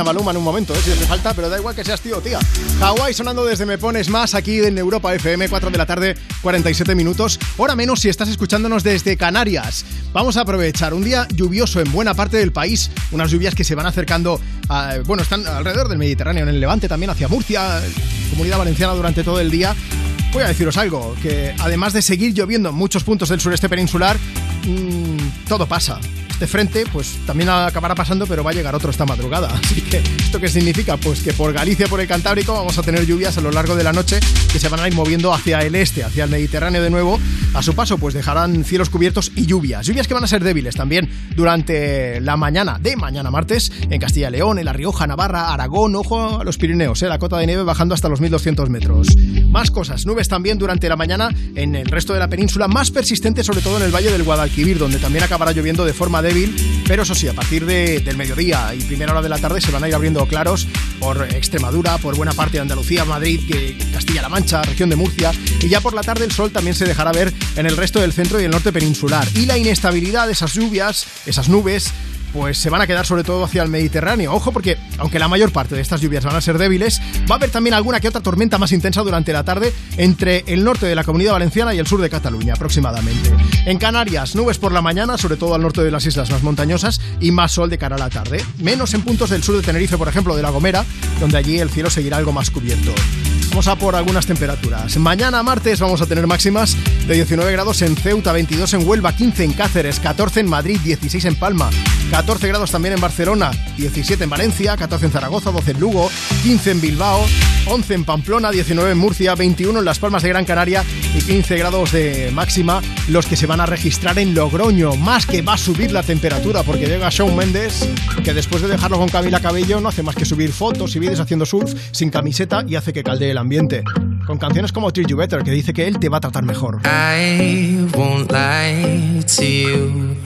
preña Maluma en un momento, ¿eh? si te falta, pero da igual que seas tío o tía. Hawaii sonando desde Me Pones Más aquí en Europa FM, 4 de la tarde, 47 minutos, hora menos si estás escuchándonos desde Canarias. Vamos a aprovechar un día lluvioso en buena parte del país, unas lluvias que se van acercando, bueno, están alrededor del Mediterráneo, en el Levante también, hacia Murcia, Comunidad Valenciana durante todo el día. Voy a deciros algo, que además de seguir lloviendo en muchos puntos del sureste peninsular, mmm, todo pasa de frente, pues también acabará pasando, pero va a llegar otro esta madrugada. Así que, ¿esto qué significa? Pues que por Galicia, por el Cantábrico, vamos a tener lluvias a lo largo de la noche que se van a ir moviendo hacia el este, hacia el Mediterráneo de nuevo. A su paso, pues dejarán cielos cubiertos y lluvias. Lluvias que van a ser débiles también durante la mañana de mañana martes en Castilla León, en La Rioja, Navarra, Aragón, ojo a los Pirineos, ¿eh? la cota de nieve bajando hasta los 1200 metros. Más cosas, nubes también durante la mañana en el resto de la península, más persistente sobre todo en el valle del Guadalquivir, donde también acabará lloviendo de forma débil, pero eso sí, a partir del mediodía y primera hora de la tarde se van a ir abriendo claros por Extremadura, por buena parte de Andalucía, Madrid, Castilla-La Mancha, región de Murcia, y ya por la tarde el sol también se dejará ver en el resto del centro y el norte peninsular. Y la inestabilidad de esas lluvias, esas nubes, pues se van a quedar sobre todo hacia el Mediterráneo. Ojo porque, aunque la mayor parte de estas lluvias van a ser débiles, va a haber también alguna que otra tormenta más intensa durante la tarde entre el norte de la Comunidad Valenciana y el sur de Cataluña aproximadamente. En Canarias, nubes por la mañana, sobre todo al norte de las islas más montañosas, y más sol de cara a la tarde. Menos en puntos del sur de Tenerife, por ejemplo, de La Gomera, donde allí el cielo seguirá algo más cubierto. Vamos a por algunas temperaturas. Mañana martes vamos a tener máximas de 19 grados en Ceuta, 22 en Huelva, 15 en Cáceres, 14 en Madrid, 16 en Palma, 14 grados también en Barcelona, 17 en Valencia, 14 en Zaragoza, 12 en Lugo, 15 en Bilbao, 11 en Pamplona, 19 en Murcia, 21 en Las Palmas de Gran Canaria y 15 grados de máxima los que se van a registrar en Logroño. Más que va a subir la temperatura porque llega Shawn Mendes, que después de dejarlo con Camila Cabello no hace más que subir fotos y vídeos haciendo surf sin camiseta y hace que caldee el ambiente. Con canciones como Treat You Better, que dice que él te va a tratar mejor. I won't lie to you.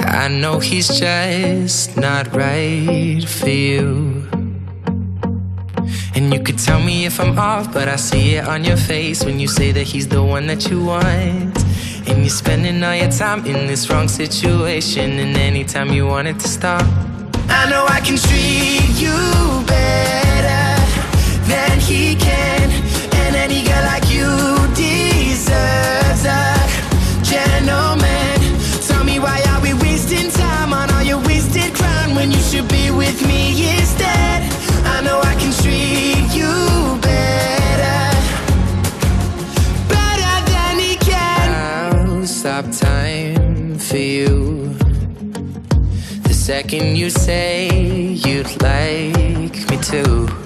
I know he's just not right for you. could tell me if I'm off, but I see it on your face when you say that he's the one that you want. And you're spending all your time in this wrong situation, and anytime you want it to stop. I know I can treat you better than he can, and any girl like you deserves a gentleman. Tell me why are we wasting time on all your wasted crown when you should be with me instead? I know I can treat you better, better than he can. I'll stop time for you. The second you say you'd like me to.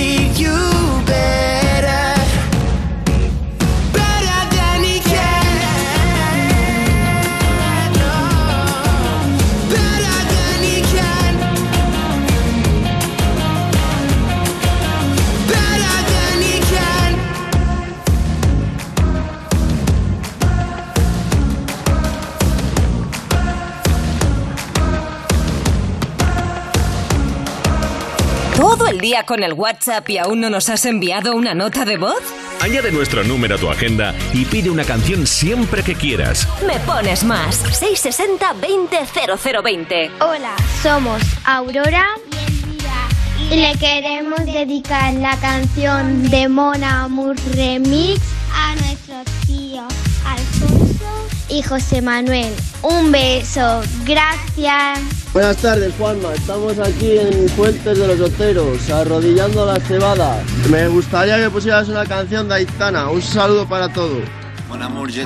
¿Todo el día con el WhatsApp y aún no nos has enviado una nota de voz? Añade nuestro número a tu agenda y pide una canción siempre que quieras. Me pones más. 660 20 0020. Hola, somos Aurora y le queremos dedicar la canción de Mona Amour Remix a nuestro tío Alfonso y José Manuel. Un beso, gracias. Buenas tardes, Juanma. Estamos aquí en Fuentes de los Oteros, arrodillando la cebada. Me gustaría que pusieras una canción de Aitana. Un saludo para todos. Mon amour, je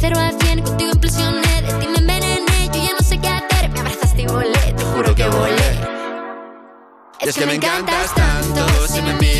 cero a cien, contigo impresioné, de ti me envenené, yo ya no sé qué hacer, me abrazaste y volé, te juro que volé. Es que me encantas tanto Si me miras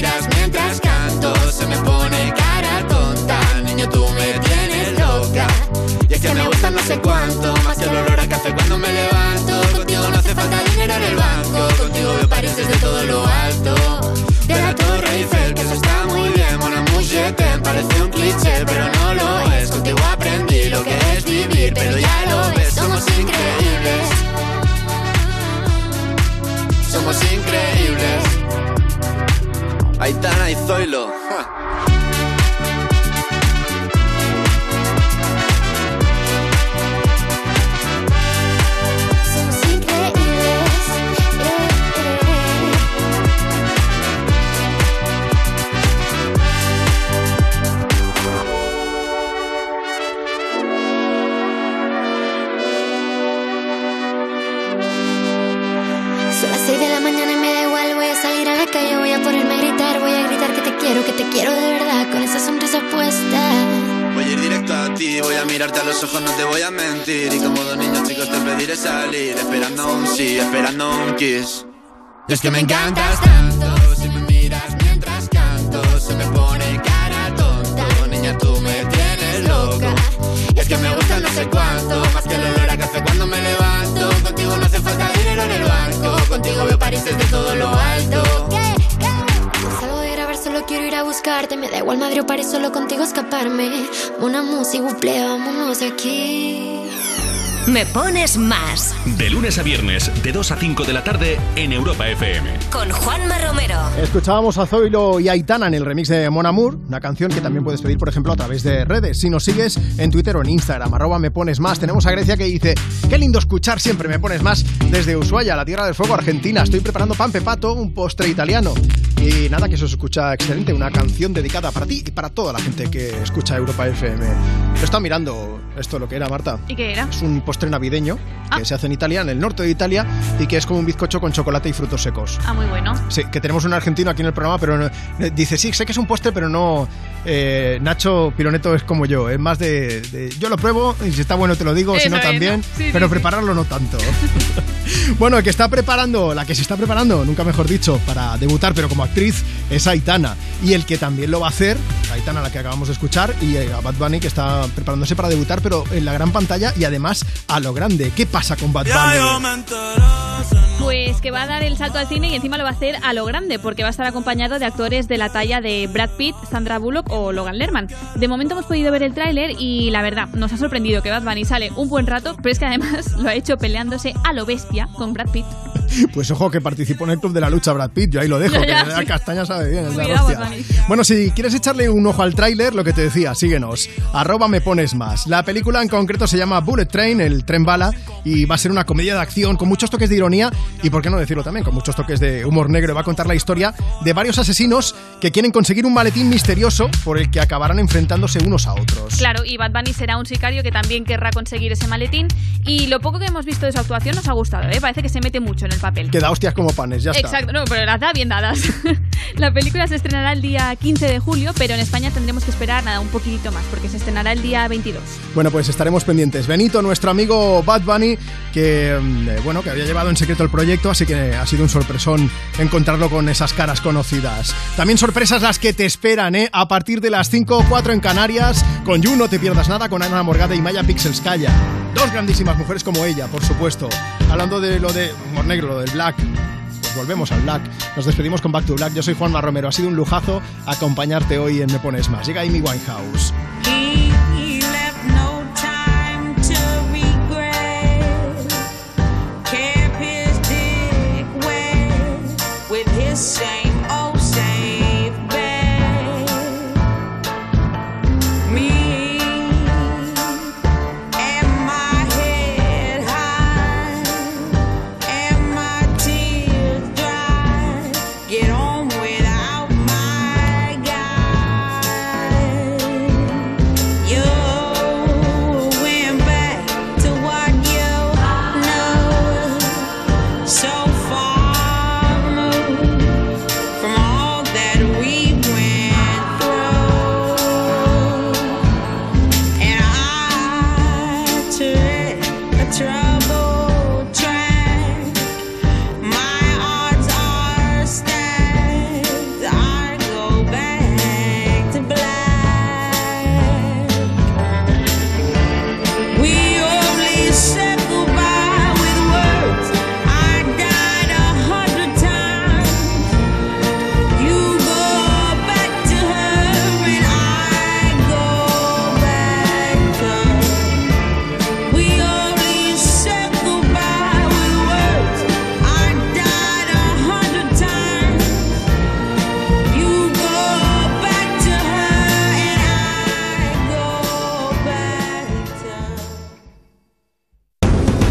Es que me encantas tanto, si me miras mientras canto, se me pone cara tonta. Niña, tú me tienes loca. Y es que me gusta no sé cuánto, más que el olor a café cuando me levanto. Contigo no hace falta dinero en el banco, contigo veo París desde todo lo alto. Salgo de grabar, solo quiero ir a buscarte. Me da igual Madrid o París, solo contigo escaparme. Una música, buple, vámonos de aquí. Me pones más. De lunes a viernes, de 2 a 5 de la tarde en Europa FM. Con Juanma Romero. Escuchábamos a Zoilo y Aitana en el remix de Mon Amour, una canción que también puedes pedir, por ejemplo, a través de redes. Si nos sigues en Twitter o en Instagram, arroba me pones más. Tenemos a Grecia que dice, qué lindo escuchar siempre me pones más desde Ushuaia, la Tierra del Fuego, Argentina. Estoy preparando pan pepato, un postre italiano. Y nada, que eso se escucha excelente, una canción dedicada para ti y para toda la gente que escucha Europa FM. Lo estaba mirando esto lo que era, Marta. ¿Y qué era? Es un postre navideño que se hace en Italia, en el norte de Italia, y que es como un bizcocho con chocolate y frutos secos. Ah, muy bueno. Sí, que tenemos un argentino aquí en el programa, pero no- eh, dice, sí, sé que es un postre, pero no... eh, Nacho Pironeto es como yo, es más de, de- Yo lo pruebo, y si está bueno te lo digo, si no también, sí, pero sí. prepararlo no tanto. bueno, el que está preparando, la que se está preparando, nunca mejor dicho, para debutar, pero como actriz, es Aitana. Y el que también lo va a hacer, Aitana, la que acabamos de escuchar, y eh, a Bad Bunny, que está preparándose para debutar, pero en la gran pantalla y además a lo grande. ¿Qué pasa con Bad Bunny? Pues que va a dar el salto al cine y encima lo va a hacer a lo grande, porque va a estar acompañado de actores de la talla de Brad Pitt, Sandra Bullock o Logan Lerman. De momento hemos podido ver el tráiler y la verdad, nos ha sorprendido que Bad Bunny sale un buen rato, pero es que además lo ha hecho peleándose a lo bestia con Brad Pitt. Pues ojo que participó en el Club de la Lucha Brad Pitt, yo ahí lo dejo, Ya, que ya, la sí. castaña sabe bien, es la Cuidado. Bueno, si quieres echarle un ojo al tráiler, lo que te decía, síguenos, arroba me pones más. La película en concreto se llama Bullet Train, el tren bala, y va a ser una comedia de acción con muchos toques de ironía y, por qué no decirlo también, con muchos toques de humor negro. Va a contar la historia de varios asesinos que quieren conseguir un maletín misterioso por el que acabarán enfrentándose unos a otros. Claro, y Bad Bunny será un sicario que también querrá conseguir ese maletín y lo poco que hemos visto de su actuación nos ha gustado, ¿eh? parece que se mete mucho en el papel. Que da hostias como panes, ya está. Exacto, no, pero las da bien dadas. la película se estrenará el día 15 de julio, pero en España tendremos que esperar nada, un poquitito más, porque se estrenará el día 22. Bueno, pues estaremos pendientes. Benito, nuestro amigo Bad Bunny, que mm, eh, bueno, que había llevado en secreto el proyecto, así que ha sido un sorpresón encontrarlo con esas caras conocidas. También sorpresas las que te esperan, ¿eh? A partir de las 5 o 4 en Canarias, con You No Te Pierdas Nada, con Ana Morgada y Maya Pixelskaya. Dos grandísimas mujeres como ella, por supuesto. Hablando de lo de humor negro, del black. Pues volvemos al Black. Nos despedimos con Back to Black. Yo soy Juanma Romero. Ha sido un lujazo acompañarte hoy en Me Pones Más. Llega Amy Winehouse.